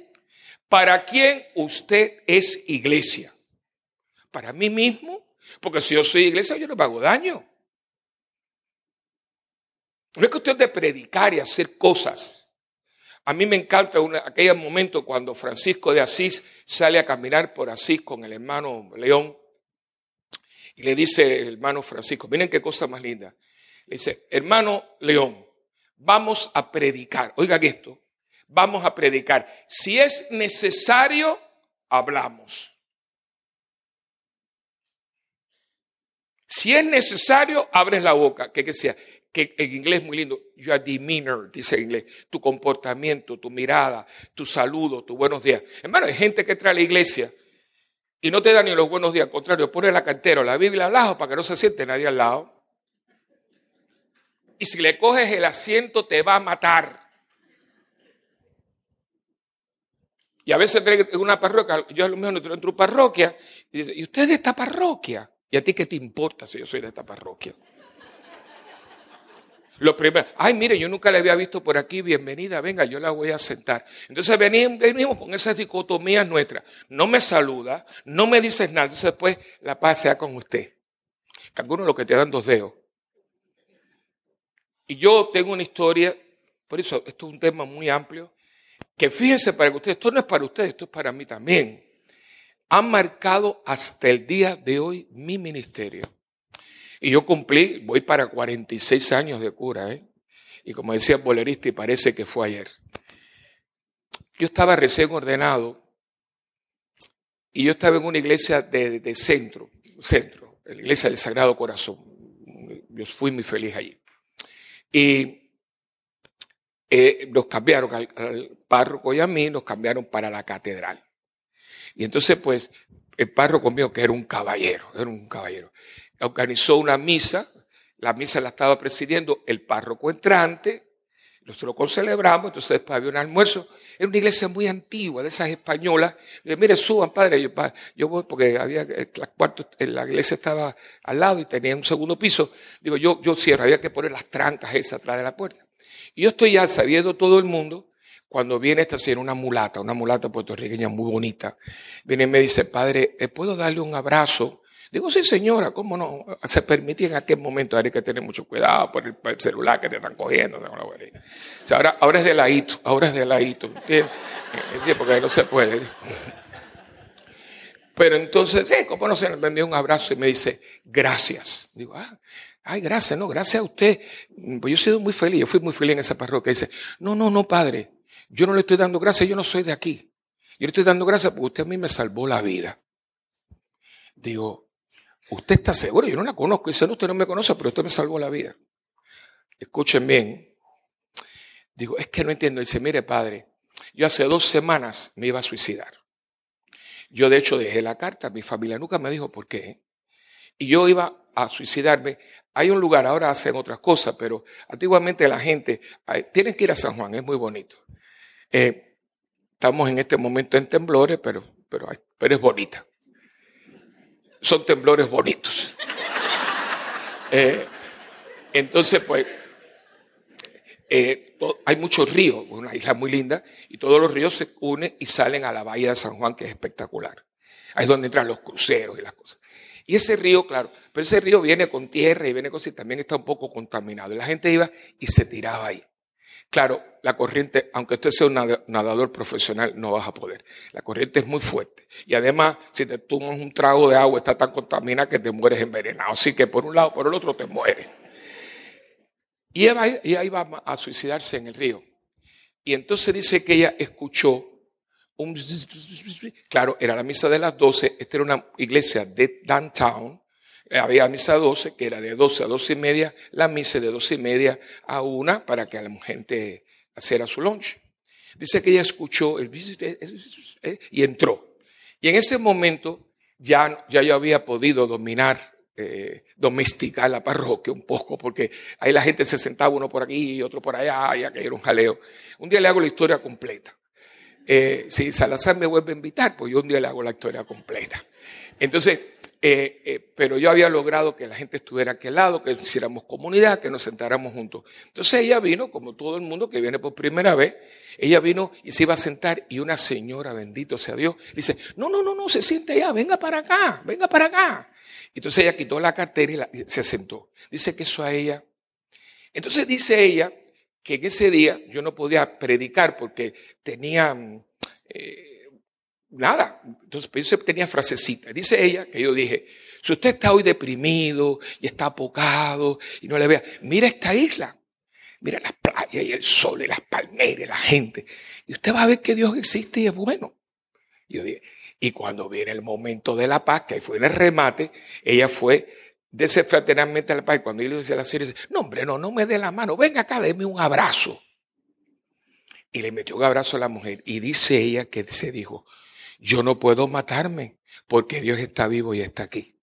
¿Para quién usted es iglesia? ¿Para mí mismo? Porque si yo soy iglesia, yo no me hago daño. No es cuestión de predicar y hacer cosas. A mí me encanta aquel momento cuando Francisco de Asís sale a caminar por Asís con el hermano León y le dice el hermano Francisco, miren qué cosa más linda. Le dice, hermano León, vamos a predicar. Oigan esto, vamos a predicar. Si es necesario, hablamos. Si es necesario, abres la boca. ¿Qué que sea? Que en inglés es muy lindo. Your demeanor, dice en inglés. Tu comportamiento, tu mirada, tu saludo, tu buenos días. Hermano, hay gente que entra a la iglesia y no te da ni los buenos días, al contrario, pone la cartera o la Biblia al lado para que no se siente nadie al lado. Y si le coges el asiento, te va a matar. Y a veces en una parroquia, yo a lo mejor entro en tu parroquia, y dice, ¿y usted de esta parroquia? ¿Y a ti qué te importa si yo soy de esta parroquia? Lo primero, ay, mire, yo nunca la había visto por aquí, bienvenida, venga, yo la voy a sentar. Entonces venimos con esas dicotomías nuestras. No me saluda, no me dices nada, entonces después la paz sea con usted. Que algunos lo que te dan dos dedos. Y yo tengo una historia, por eso esto es un tema muy amplio, que fíjense para que ustedes, esto no es para ustedes, esto es para mí también. Han marcado hasta el día de hoy mi ministerio. Y yo cumplí, voy para 46 años de cura, ¿eh? Y como decía bolerista, y parece que fue ayer. Yo estaba recién ordenado y yo estaba en una iglesia de, centro, centro, la iglesia del Sagrado Corazón. Yo fui muy feliz allí. Y eh, nos cambiaron al, al, párroco y a mí, nos cambiaron para la catedral. Y entonces, pues, el párroco mío, que era un caballero, era un caballero organizó una misa, la misa la estaba presidiendo el párroco entrante, nosotros concelebramos, entonces después había un almuerzo. Era una iglesia muy antigua, de esas españolas. Le mire, suban, padre. Yo, voy porque había eh, la, cuarto, eh, la iglesia estaba al lado y tenía un segundo piso. Digo, yo, yo cierro, había que poner las trancas esas atrás de la puerta. Y yo estoy ya sabiendo todo el mundo, cuando viene esta señora, una mulata, una mulata puertorriqueña muy bonita, viene y me dice, padre, ¿puedo darle un abrazo? Digo, sí, señora, ¿cómo no? Se permitía en aquel momento, hay que tener mucho cuidado por el, celular que te están cogiendo. Ahora, ahora es de ladito, ahora es de ladito, ¿entiendes? Eh, sí, porque no se puede. Pero entonces, sí, ¿cómo no se me envió un abrazo y me dice, gracias? Digo, ah, ay, gracias, no, gracias a usted. Pues yo he sido muy feliz, yo fui muy feliz en esa parroquia. Dice, no, no, no, padre, yo no le estoy dando gracias, yo no soy de aquí. Yo le estoy dando gracias porque usted a mí me salvó la vida. Digo, ¿Usted está seguro? Yo no la conozco. Dice, no, usted no me conoce, pero usted me salvó la vida. Escuchen bien. Digo, es que no entiendo. Dice, mire, padre, yo hace dos semanas me iba a suicidar. Yo, de hecho, dejé la carta. Mi familia nunca me dijo por qué. Y yo iba a suicidarme. Hay un lugar, ahora hacen otras cosas, pero antiguamente la gente, tienen que ir a San Juan, es muy bonito. Eh, estamos en este momento en temblores, pero, pero, pero es bonita son temblores bonitos. Eh, entonces, pues, eh, hay muchos ríos, una isla muy linda, y todos los ríos se unen y salen a la bahía de San Juan, que es espectacular. Ahí es donde entran los cruceros y las cosas. Y ese río, claro, pero ese río viene con tierra y viene con y también está un poco contaminado. Y la gente iba y se tiraba ahí. Claro, la corriente, aunque usted sea un nadador profesional, no vas a poder. La corriente es muy fuerte. Y además, si te tomas un trago de agua, está tan contaminada que te mueres envenenado. Así que por un lado, por el otro te mueres. Y ella, iba a suicidarse en el río. Y entonces dice que ella escuchó un... Claro, era la misa de las 12. Esta era una iglesia de downtown había misa 12, que era de 12 a 12 y media, la misa de 12 y media a una para que la gente hiciera su lunch. Dice que ella escuchó el y entró. Y en ese momento ya, ya yo había podido dominar, eh, domesticar la parroquia un poco, porque ahí la gente se sentaba uno por aquí y otro por allá, y aquello era un jaleo. Un día le hago la historia completa. Eh, si Salazar me vuelve a invitar, pues yo un día le hago la historia completa. Entonces, Eh, eh, pero yo había logrado que la gente estuviera a aquel lado, que hiciéramos comunidad, que nos sentáramos juntos. Entonces ella vino, como todo el mundo que viene por primera vez, ella vino y se iba a sentar y una señora, bendito sea Dios, dice, no, no, no, no, se siente allá, venga para acá, venga para acá. Entonces ella quitó la cartera y, se sentó. Dice que eso a ella. Entonces dice ella que en ese día yo no podía predicar porque tenía... Eh, nada. Entonces, pues, yo tenía frasecita. Dice ella que yo dije, si usted está hoy deprimido y está apocado y no le vea, mira esta isla. Mira las playas y el sol y las palmeras y la gente. Y usted va a ver que Dios existe y es bueno. Y yo dije, y cuando viene el momento de la paz, que ahí fue en el remate, ella fue desfraternalmente a la cuando yo le decía a la señora, dice, no hombre, no, no me dé la mano, venga acá, déme un abrazo. Y le metió un abrazo a la mujer. Y dice ella que se dijo, yo no puedo matarme porque Dios está vivo y está aquí.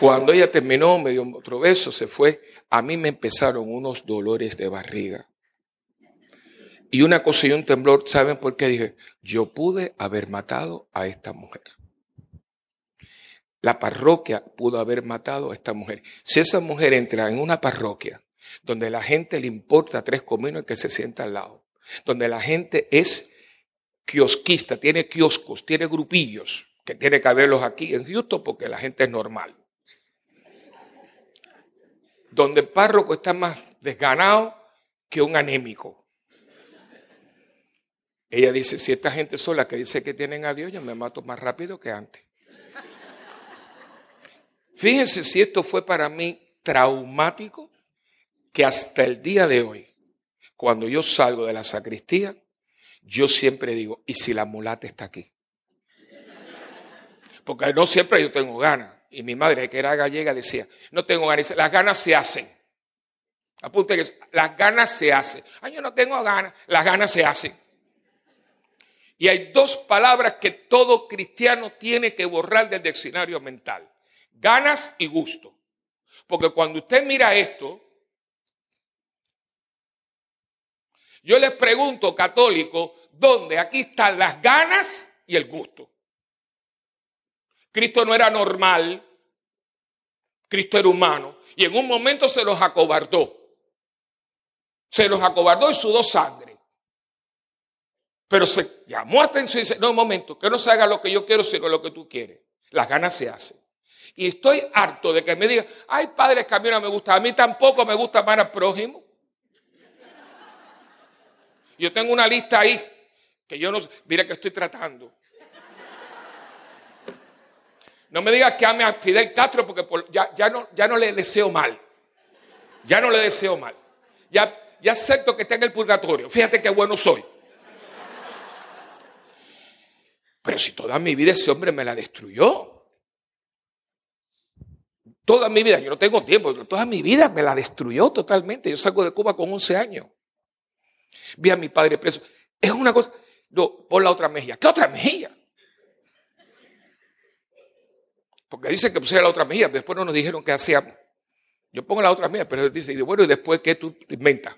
Cuando ella terminó, me dio otro beso, se fue, a mí me empezaron unos dolores de barriga. Y una cosa y un temblor, ¿saben por qué? Dije, yo pude haber matado a esta mujer. La parroquia pudo haber matado a esta mujer. Si esa mujer entra en una parroquia donde la gente le importa tres cominos y que se sienta al lado, donde la gente es kiosquista, tiene kioscos, tiene grupillos, que tiene que haberlos aquí en Houston porque la gente es normal. Donde el párroco está más desganado que un anémico. Ella dice, si esta gente sola que dice que tienen a Dios, yo me mato más rápido que antes. Fíjense si esto fue para mí traumático, que hasta el día de hoy, cuando yo salgo de la sacristía, yo siempre digo, ¿y si la mulata está aquí? Porque no siempre yo tengo ganas. Y mi madre, que era gallega, decía, no tengo ganas. Las ganas se hacen. Apunte que las ganas se hacen. Ay, yo no tengo ganas. Las ganas se hacen. Y hay dos palabras que todo cristiano tiene que borrar del diccionario mental ganas y gusto. Porque cuando usted mira esto, yo les pregunto, católico, ¿dónde? Aquí están las ganas y el gusto. Cristo no era normal, Cristo era humano, y en un momento se los acobardó. Se los acobardó y sudó sangre. Pero se llamó atención y dice, no, un momento, que no se haga lo que yo quiero, sino lo que tú quieres. Las ganas se hacen. Y estoy harto de que me digan, hay padres que a mí no me gustan, a mí tampoco me gusta amar al prójimo. Yo tengo una lista ahí que yo no, mira que estoy tratando. No me digas que ame a Fidel Castro porque ya, ya, no, ya no le deseo mal. Ya no le deseo mal. Ya, ya acepto que esté en el purgatorio. Fíjate qué bueno soy. Pero si toda mi vida ese hombre me la destruyó. Toda mi vida, yo no tengo tiempo, toda mi vida me la destruyó totalmente. Yo salgo de Cuba con 11 años. Vi a mi padre preso. Es una cosa, no, por la otra mejilla. ¿Qué otra mejilla? Porque dice que pusiera la otra mejilla, después no nos dijeron qué hacíamos. Yo pongo la otra mejilla, pero dice, bueno, y después qué tú inventas.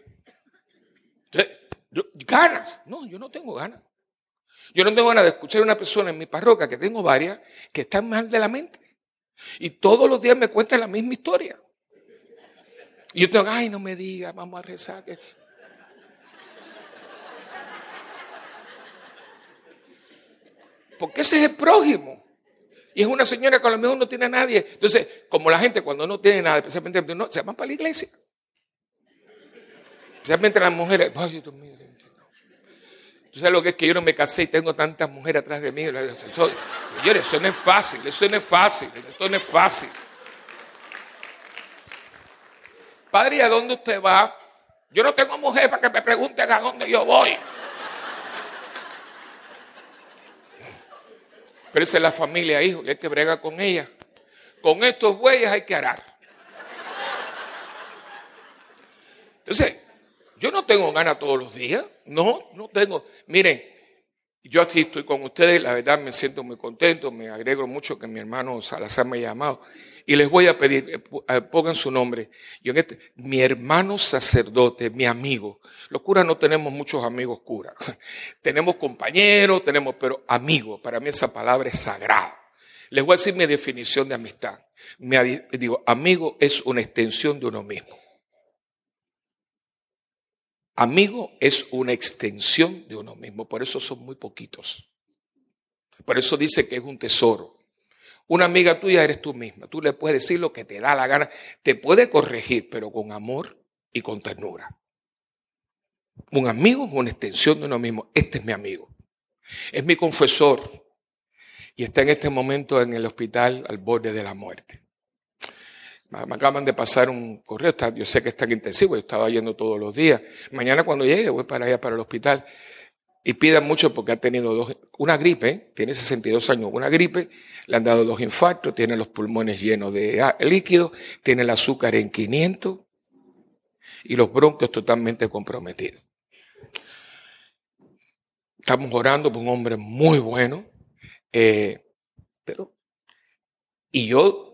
ganas. No, yo no tengo ganas. Yo no tengo ganas de escuchar a una persona en mi parroquia, que tengo varias, que están mal de la mente. Y todos los días me cuentan la misma historia. Y yo tengo, ay, no me diga, vamos a rezar. Porque ese es el prójimo. Y es una señora que a lo mejor no tiene a nadie. Entonces, como la gente cuando no tiene nada, especialmente no, se van para la iglesia. Especialmente las mujeres. Ay, Dios mío, ¿Tú sabes lo que es que yo no me casé y tengo tantas mujeres atrás de mí? Señores, eso no es fácil, eso no es fácil, esto no es fácil. Padre, ¿a dónde usted va? Yo no tengo mujer para que me pregunten a dónde yo voy. Pero esa es la familia, hijo, y hay que bregar con ella. Con estos bueyes hay que arar. Entonces, yo no tengo ganas todos los días. No, no tengo. Miren, Yo aquí estoy con ustedes, la verdad me siento muy contento, me agrego mucho que mi hermano Salazar me haya llamado. Y les voy a pedir, eh, eh, pongan su nombre. Yo en este, mi hermano sacerdote, mi amigo. Los curas no tenemos muchos amigos curas. tenemos compañeros, tenemos, pero amigos. Para mí esa palabra es sagrada. Les voy a decir mi definición de amistad. Digo, amigo es una extensión de uno mismo. Amigo es una extensión de uno mismo, por eso son muy poquitos. Por eso dice que es un tesoro. Una amiga tuya eres tú misma. Tú le puedes decir lo que te da la gana. Te puede corregir, pero con amor y con ternura. Un amigo es una extensión de uno mismo. Este es mi amigo. Es mi confesor. Y está en este momento en el hospital al borde de la muerte. Me acaban de pasar un correo, yo sé que está intensivo, yo estaba yendo todos los días. Mañana cuando llegue voy para allá, para el hospital. Y pidan mucho porque ha tenido dos, una gripe, tiene 62 años, una gripe, le han dado dos infartos, tiene los pulmones llenos de líquido, tiene el azúcar en 500 y los bronquios totalmente comprometidos. Estamos orando por un hombre muy bueno, eh, pero, y yo,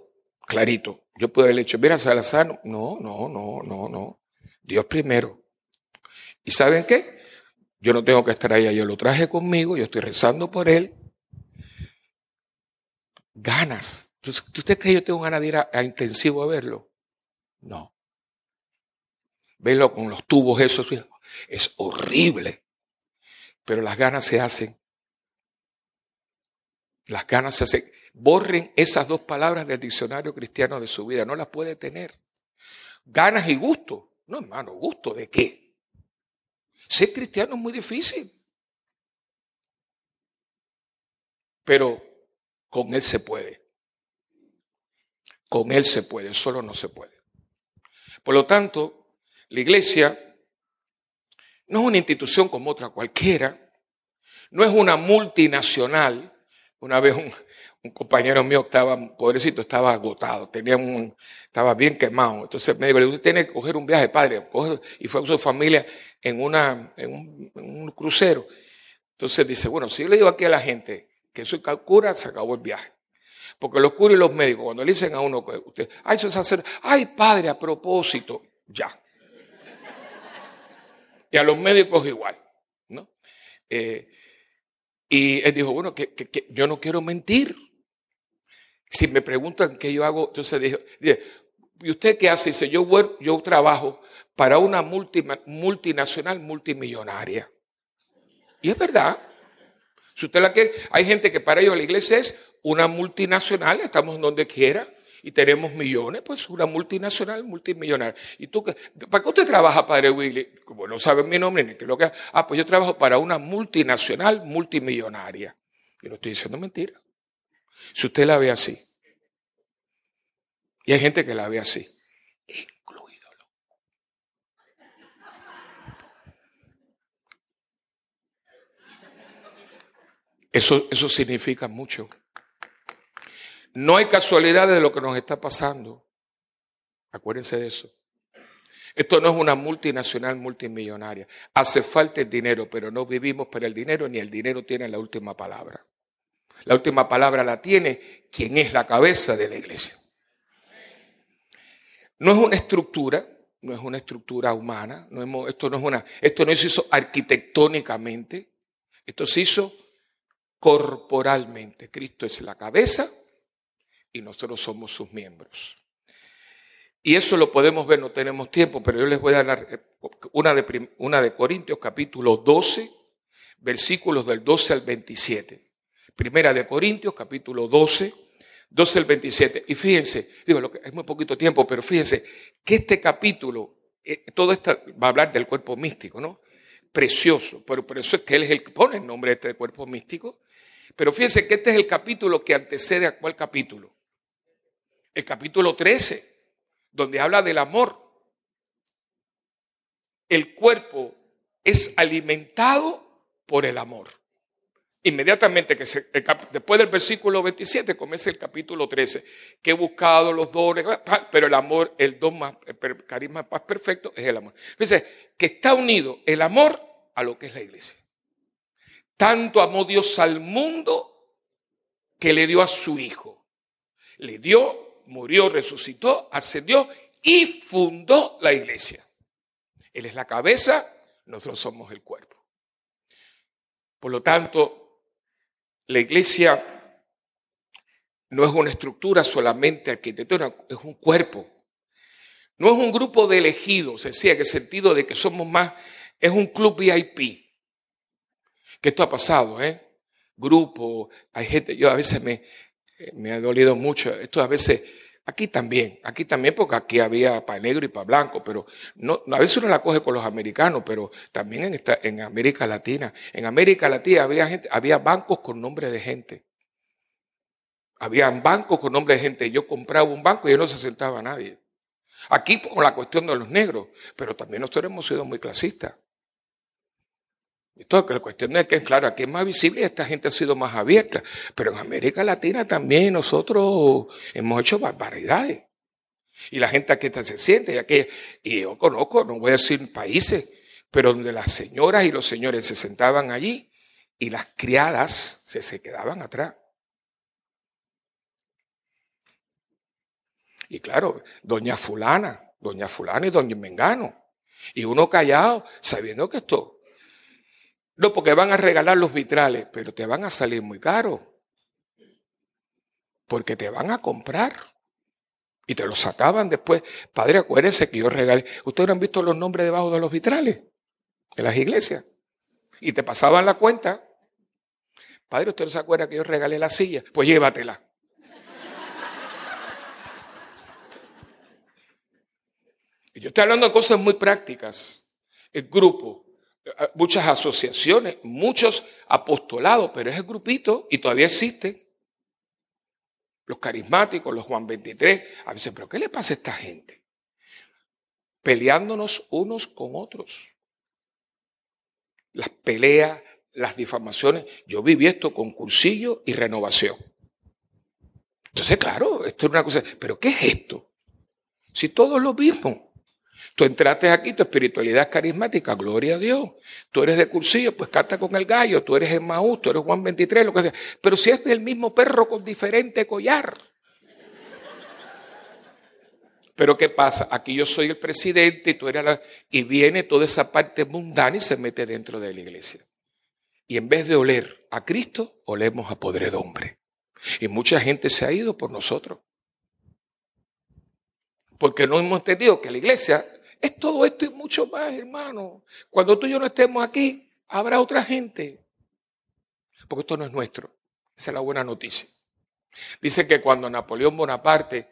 clarito, yo puedo haberle dicho, mira, Salazar, no, no, no, no, no. Dios primero. ¿Y saben qué? Yo no tengo que estar ahí, yo lo traje conmigo, yo estoy rezando por él. Ganas. ¿Usted cree que yo tengo ganas de ir a, intensivo a verlo? No. Verlo con los tubos esos es horrible. Pero las ganas se hacen. Las ganas se hacen. Borren esas dos palabras del diccionario cristiano de su vida, no las puede tener. Ganas y gusto. No, hermano, ¿gusto de qué? Ser cristiano es muy difícil. Pero con Él se puede. Con Él se puede, solo no se puede. Por lo tanto, la iglesia no es una institución como otra cualquiera, no es una multinacional. Una vez un, un compañero mío estaba, pobrecito, estaba agotado, tenía un, estaba bien quemado. Entonces me dijo, usted tiene que coger un viaje, padre. y fue con su familia en, una, en un, crucero. Entonces dice, bueno, si yo le digo aquí a la gente que soy cura, se acabó el viaje. Porque los curas y los médicos, cuando le dicen a uno que usted, ay, eso es hacer, ay, padre, a propósito, ya. Y a los médicos igual, ¿no? Eh, y él dijo, bueno, que, yo no quiero mentir. Si me preguntan qué yo hago, entonces dije, ¿y usted qué hace? Dice, yo, yo trabajo para una multinacional multimillonaria. Y es verdad. Si usted la quiere, hay gente que para ellos la iglesia es una multinacional, estamos donde quiera y tenemos millones, pues una multinacional multimillonaria. ¿Y tú ¿Para qué usted trabaja, padre Willy? Como no saben mi nombre ni qué lo que Ah, pues yo trabajo para una multinacional multimillonaria. Y no estoy diciendo mentira. Si usted la ve así, y hay gente que la ve así, incluídolo. Eso, eso significa mucho. No hay casualidad de lo que nos está pasando. Acuérdense de eso. Esto no es una multinacional multimillonaria. Hace falta el dinero, pero no vivimos para el dinero, ni el dinero tiene la última palabra. La última palabra la tiene quien es la cabeza de la iglesia. No es una estructura, no es una estructura humana, no esto, no es una, esto no se hizo arquitectónicamente, esto se hizo corporalmente. Cristo es la cabeza y nosotros somos sus miembros. Y eso lo podemos ver, no tenemos tiempo, pero yo les voy a dar eh, una de, una de Corintios capítulo 12, versículos del 12 al 27. Primera de Corintios, capítulo 12, 12 al 27. Y fíjense, digo, que, es muy poquito tiempo, pero fíjense que este capítulo, eh, todo esto va a hablar del cuerpo místico, ¿no? Precioso, pero por eso es que él es el que pone el nombre de este cuerpo místico. Pero fíjense que este es el capítulo que antecede a cuál capítulo. El capítulo 13, donde habla del amor. El cuerpo es alimentado por el amor. Inmediatamente que se, después del versículo 27 comienza el capítulo 13, que he buscado los dones, pero el amor, el don más, el carisma más perfecto es el amor. Fíjense, que está unido el amor a lo que es la iglesia. Tanto amó Dios al mundo que le dio a su Hijo. Le dio, murió, resucitó, ascendió y fundó la iglesia. Él es la cabeza, nosotros somos el cuerpo. Por lo tanto, la iglesia no es una estructura solamente arquitectónica, es un cuerpo. No es un grupo de elegidos, decía, en el sentido de que somos más, es un club VIP. Que esto ha pasado, ¿eh? Grupo, hay gente, yo a veces me, me ha dolido mucho, esto a veces, aquí también, aquí también, porque aquí había para negro y para blanco, pero no, a veces uno la coge con los americanos, pero también en, esta, en América Latina. En América Latina había, gente, había bancos con nombre de gente. Habían bancos con nombre de gente. Yo compraba un banco y no se sentaba nadie. Aquí con la cuestión de los negros, pero también nosotros hemos sido muy clasistas. Esto, la cuestión es que, claro, aquí es más visible y esta gente ha sido más abierta. Pero en América Latina también nosotros hemos hecho barbaridades. Y la gente aquí se siente, ya que, y yo conozco, no voy a decir países, pero donde las señoras y los señores se sentaban allí y las criadas se, se quedaban atrás. Y claro, doña fulana, doña fulana y doña Mengano. Y uno callado, sabiendo que esto, no porque van a regalar los vitrales, pero te van a salir muy caros. Porque te van a comprar. Y te los sacaban después. Padre, acuérdense que yo regalé. ¿Ustedes han visto los nombres debajo de los vitrales? De las iglesias. Y te pasaban la cuenta. Padre, ¿usted no se acuerda que yo regalé la silla? Pues llévatela. yo estoy hablando de cosas muy prácticas. El grupo, muchas asociaciones, muchos apostolados, pero es el grupito y todavía existe. Los carismáticos, los Juan 23, a veces, pero ¿qué le pasa a esta gente? Peleándonos unos con otros. Las peleas, las difamaciones. Yo viví esto con cursillo y renovación. Entonces, claro, esto es una cosa, pero ¿qué es esto? Si todo es lo mismo. Tú entraste aquí, tu espiritualidad es carismática, gloria a Dios. Tú eres de cursillo, pues canta con el gallo. Tú eres Maús, tú eres Juan 23, lo que sea. Pero si es el mismo perro con diferente collar. Pero ¿qué pasa? Aquí yo soy el presidente y tú eres la... Y viene toda esa parte mundana y se mete dentro de la iglesia. Y en vez de oler a Cristo, olemos a podredumbre. Y mucha gente se ha ido por nosotros. Porque no hemos entendido que la iglesia es todo esto y mucho más, hermano. Cuando tú y yo no estemos aquí, habrá otra gente. Porque esto no es nuestro. Esa es la buena noticia. Dice que cuando Napoleón Bonaparte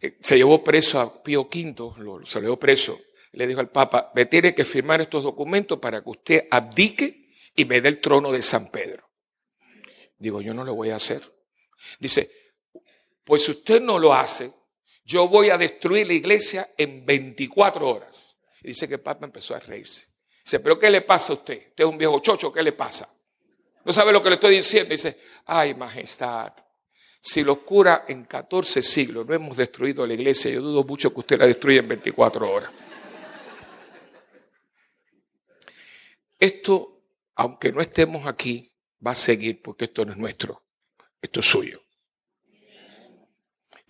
eh, se llevó preso a Pío V, se le dio preso, le dijo al Papa, me tiene que firmar estos documentos para que usted abdique y me dé el trono de San Pedro. Digo, yo no lo voy a hacer. Dice, pues si usted no lo hace, yo voy a destruir la iglesia en 24 horas. Y dice que el Papa empezó a reírse. Dice, pero ¿qué le pasa a usted? Usted es un viejo chocho, ¿qué le pasa? No sabe lo que le estoy diciendo. Dice, ay, majestad, si los curas en 14 siglos no hemos destruido la iglesia, yo dudo mucho que usted la destruya en 24 horas. Esto, aunque no estemos aquí, va a seguir porque esto no es nuestro, esto es suyo.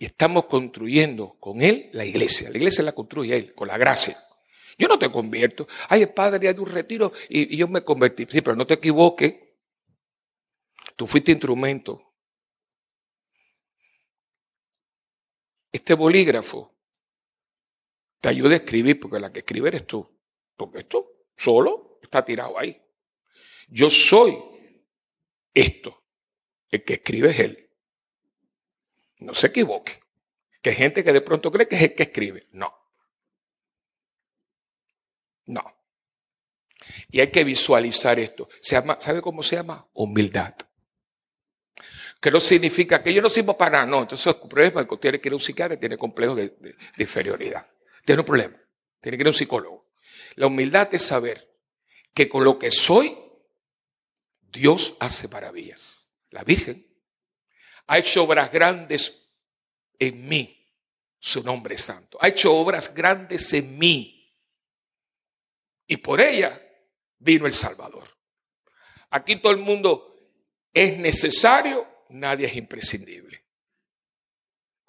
Estamos construyendo con Él la iglesia. La iglesia la construye Él, con la gracia. Yo no te convierto. Ay, padre de un retiro y, yo me convertí. Sí, pero no te equivoques. Tú fuiste instrumento. Este bolígrafo te ayuda a escribir, porque la que escribe eres tú. Porque esto solo está tirado ahí. Yo soy esto. El que escribe es Él. No se equivoque. Que hay gente que de pronto cree que es el que escribe. No. No. Y hay que visualizar esto. Se ¿Sabe cómo se llama? Humildad. Que no significa que yo no sirvo para nada. No, entonces es un problema. Tiene que ir a un psiquiatra, tiene complejo de, de inferioridad. Tiene un problema. Tiene que ir a un psicólogo. La humildad es saber que con lo que soy, Dios hace maravillas. La Virgen ha hecho obras grandes en mí. Su nombre es santo. Ha hecho obras grandes en mí. Y por ella vino el Salvador. Aquí todo el mundo es necesario, nadie es imprescindible.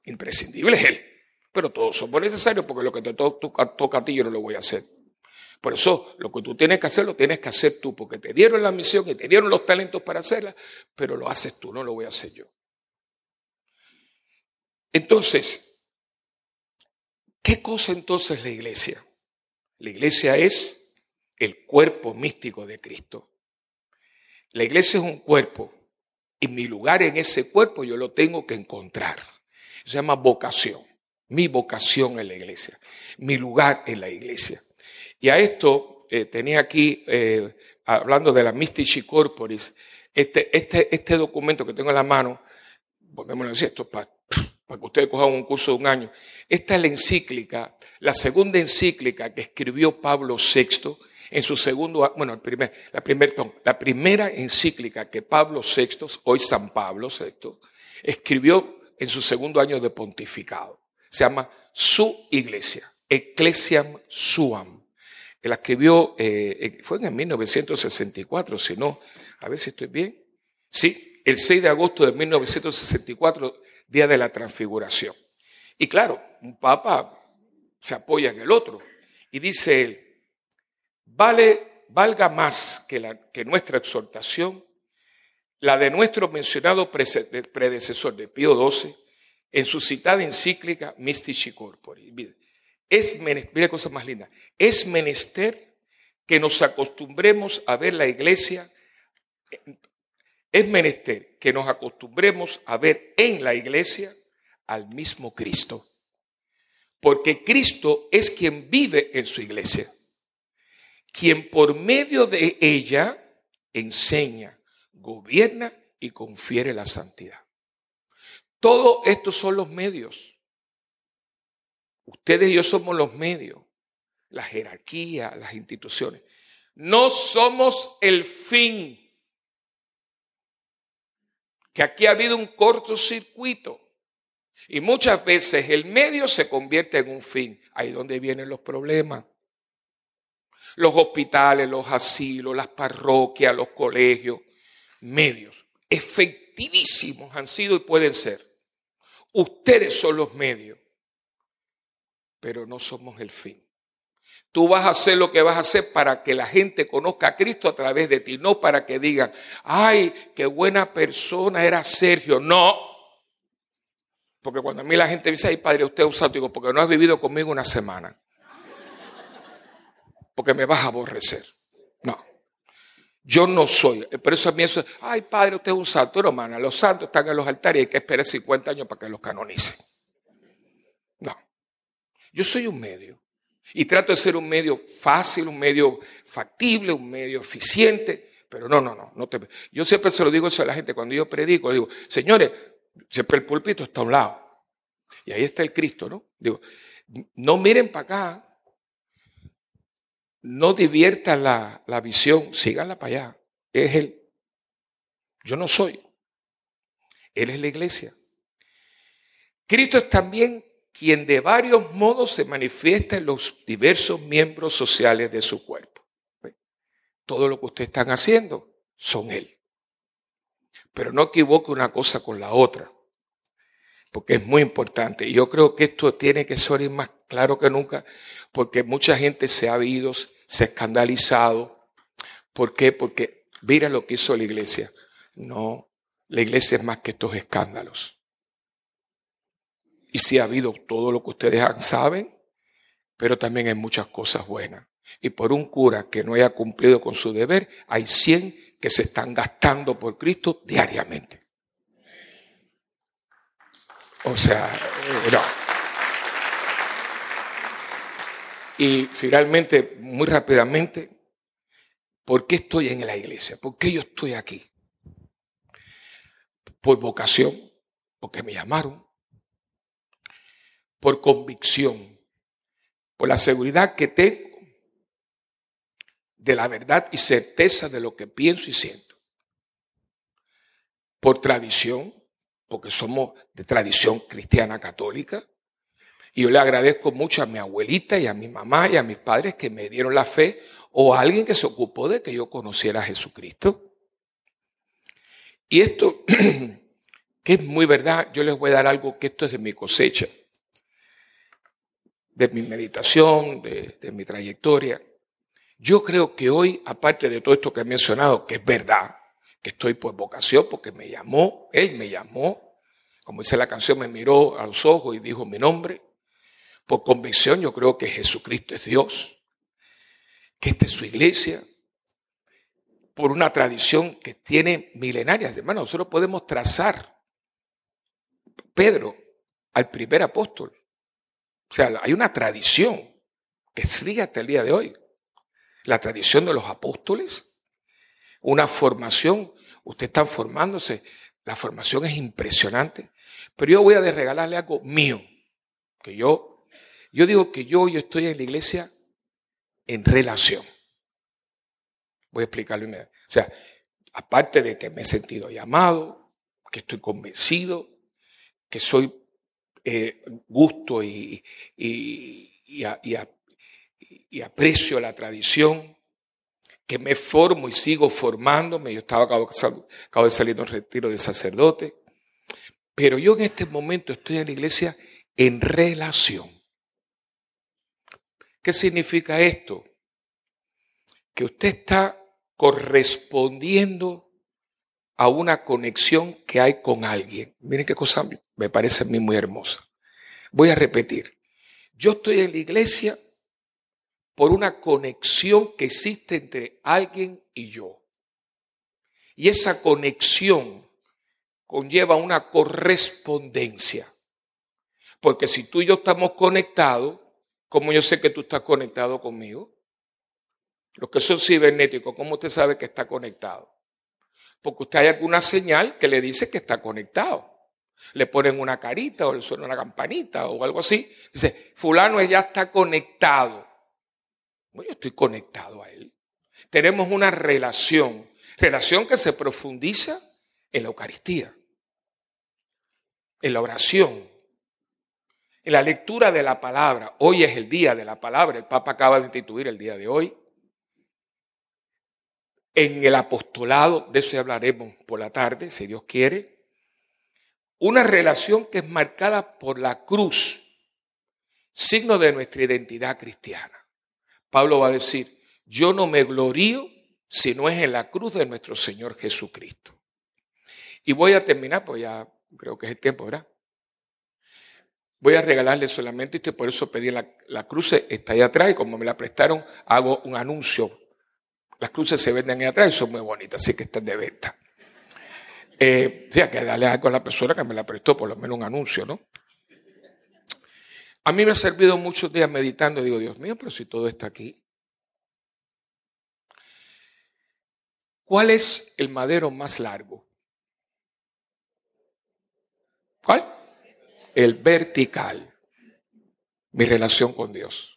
Imprescindible es Él. Pero todos somos necesarios porque lo que te toca a ti yo no lo voy a hacer. Por eso lo que tú tienes que hacer lo tienes que hacer tú, porque te dieron la misión y te dieron los talentos para hacerla, pero lo haces tú, no lo voy a hacer yo. Entonces, ¿qué cosa entonces la iglesia? La iglesia es el cuerpo místico de Cristo. La iglesia es un cuerpo y mi lugar en ese cuerpo yo lo tengo que encontrar. Se llama vocación mi vocación en la iglesia, mi lugar en la iglesia. Y a esto eh, tenía aquí, eh, hablando de la Mystici Corporis, este, este, este documento que tengo en la mano, volvemos a decir esto para, para que ustedes cojan un curso de un año, esta es la encíclica, la segunda encíclica que escribió Pablo VI en su segundo, bueno, el primer, la, primer, la primera encíclica que Pablo VI, hoy San Pablo VI, escribió en su segundo año de pontificado se llama Su Iglesia, Ecclesiam Suam. Él escribió, eh, fue en 1964, si no, a ver si estoy bien. Sí, el 6 de agosto de 1964, día de la transfiguración. Y claro, un papa se apoya en el otro. Y dice él, vale, valga más que, nuestra exhortación, la de nuestro mencionado predecesor de Pío XII, en su citada encíclica Mystici Corpori. Es mira cosa más linda. Es menester que nos acostumbremos a ver la iglesia. Es menester que nos acostumbremos a ver en la iglesia al mismo Cristo. Porque Cristo es quien vive en su iglesia. Quien por medio de ella enseña, gobierna y confiere la santidad. Todo estos son los medios. Ustedes y yo somos los medios, la jerarquía, las instituciones. No somos el fin. Que aquí ha habido un cortocircuito. Y muchas veces el medio se convierte en un fin. Ahí donde vienen los problemas. Los hospitales, los asilos, las parroquias, los colegios, medios. Efectivísimos han sido y pueden ser. Ustedes son los medios, pero no somos el fin. Tú vas a hacer lo que vas a hacer para que la gente conozca a Cristo a través de ti, no para que digan, ay, qué buena persona era Sergio. No. Porque cuando a mí la gente dice, ay, padre, usted es un santo, digo, porque no has vivido conmigo una semana. Porque me vas a aborrecer. No. Yo no soy. Por eso a mí eso, ay padre, usted es un santo, hermana. Los santos están en los altares y hay que esperar 50 años para que los canonicen. No. Yo soy un medio. Y trato de ser un medio fácil, un medio factible, un medio eficiente. Pero no, no, no. Yo siempre se lo digo eso a la gente cuando yo predico. Digo, señores, siempre el púlpito está a un lado. Y ahí está el Cristo, ¿no? Digo, no miren para acá, no diviertan la, la visión, síganla para allá. Es Él. Yo no soy. Él es la iglesia. Cristo es también quien de varios modos se manifiesta en los diversos miembros sociales de su cuerpo. Todo lo que ustedes están haciendo son Él. Pero no equivoque una cosa con la otra, porque es muy importante. Yo creo que esto tiene que ser más claro que nunca, porque mucha gente se ha ido, se ha escandalizado. ¿Por qué? Porque mira lo que hizo la iglesia. No, la iglesia es más que estos escándalos. Y sí ha habido todo lo que ustedes saben, pero también hay muchas cosas buenas. Y por un cura que no haya cumplido con su deber, hay 100 que se están gastando por Cristo diariamente. O sea, eh, no. Y finalmente, muy rápidamente, ¿por qué estoy en la iglesia? ¿Por qué yo estoy aquí? Por vocación, porque me llamaron. Por convicción, por la seguridad que tengo de la verdad y certeza de lo que pienso y siento. Por tradición, porque somos de tradición cristiana católica. Y yo le agradezco mucho a mi abuelita y a mi mamá y a mis padres que me dieron la fe o a alguien que se ocupó de que yo conociera a Jesucristo. Y esto, que es muy verdad, yo les voy a dar algo que esto es de mi cosecha, de mi meditación, de, mi trayectoria. Yo creo que hoy, aparte de todo esto que he mencionado, que es verdad, que estoy por vocación, porque me llamó, Él me llamó, como dice la canción, me miró a los ojos y dijo mi nombre. Por convicción yo creo que Jesucristo es Dios, que esta es su iglesia, por una tradición que tiene millenarias. Hermano, nosotros podemos trazar Pedro al primer apóstol. O sea, hay una tradición que sigue hasta el día de hoy. La tradición de los apóstoles, una formación, usted está formándose, la formación es impresionante, pero yo voy a regalarle algo mío, que yo, yo digo que yo, yo estoy en la iglesia en relación. Voy a explicarle una. O sea, aparte de que me he sentido llamado, que estoy convencido, que soy eh, gusto y, y, y, aprecio la tradición, que me formo y sigo formándome. Yo estaba acabo, acabo de salir de un retiro de sacerdote. Pero yo en este momento estoy en la iglesia en relación. ¿Qué significa esto? Que usted está correspondiendo a una conexión que hay con alguien. Miren qué cosa me parece a mí muy hermosa. Voy a repetir. Yo estoy en la iglesia por una conexión que existe entre alguien y yo. Y esa conexión conlleva una correspondencia. Porque si tú y yo estamos conectados, ¿cómo yo sé que tú estás conectado conmigo? Los que son cibernéticos, ¿cómo usted sabe que está conectado? Porque usted hay alguna señal que le dice que está conectado. Le ponen una carita o le suena una campanita o algo así. Dice, fulano ya está conectado. Bueno, yo estoy conectado a él. Tenemos una relación, relación que se profundiza en la Eucaristía, en la oración, en la lectura de la palabra. Hoy es el día de la palabra, el Papa acaba de instituir el día de hoy. En el apostolado, de eso hablaremos por la tarde, si Dios quiere. Una relación que es marcada por la cruz, signo de nuestra identidad cristiana. Pablo va a decir, yo no me glorío si no es en la cruz de nuestro Señor Jesucristo. Y voy a terminar, pues ya creo que es el tiempo, ¿verdad? Voy a regalarle solamente, y por eso pedí la, la cruz, está ahí atrás, y como me la prestaron, hago un anuncio. Las cruces se venden ahí atrás y son muy bonitas, así que están de venta. Eh, hay que darle algo a la persona que me la prestó, por lo menos un anuncio, ¿no? A mí me ha servido muchos días meditando y digo, Dios mío, pero si todo está aquí. ¿Cuál es el madero más largo? ¿Cuál? El vertical. Mi relación con Dios.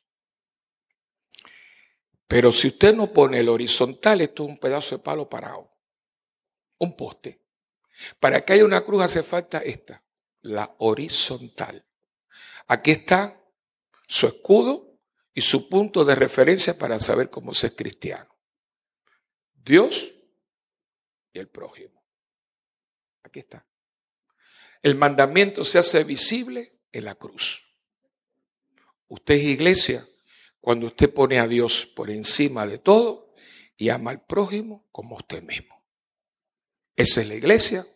Pero si usted no pone el horizontal, esto es un pedazo de palo parado. Un poste. Para que haya una cruz hace falta esta, la horizontal. Aquí está su escudo y su punto de referencia para saber cómo ser cristiano. Dios y el prójimo. Aquí está. El mandamiento se hace visible en la cruz. Usted es iglesia cuando usted pone a Dios por encima de todo y ama al prójimo como usted mismo. Esa es la iglesia.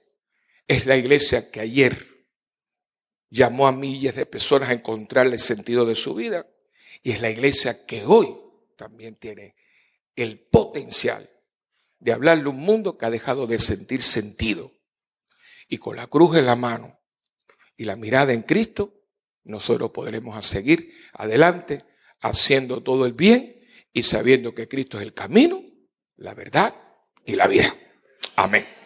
Es la iglesia que ayer llamó a miles de personas a encontrarle el sentido de su vida y es la iglesia que hoy también tiene el potencial de hablarle a un mundo que ha dejado de sentir sentido. Y con la cruz en la mano y la mirada en Cristo, nosotros podremos seguir adelante haciendo todo el bien y sabiendo que Cristo es el camino, la verdad y la vida. Amén.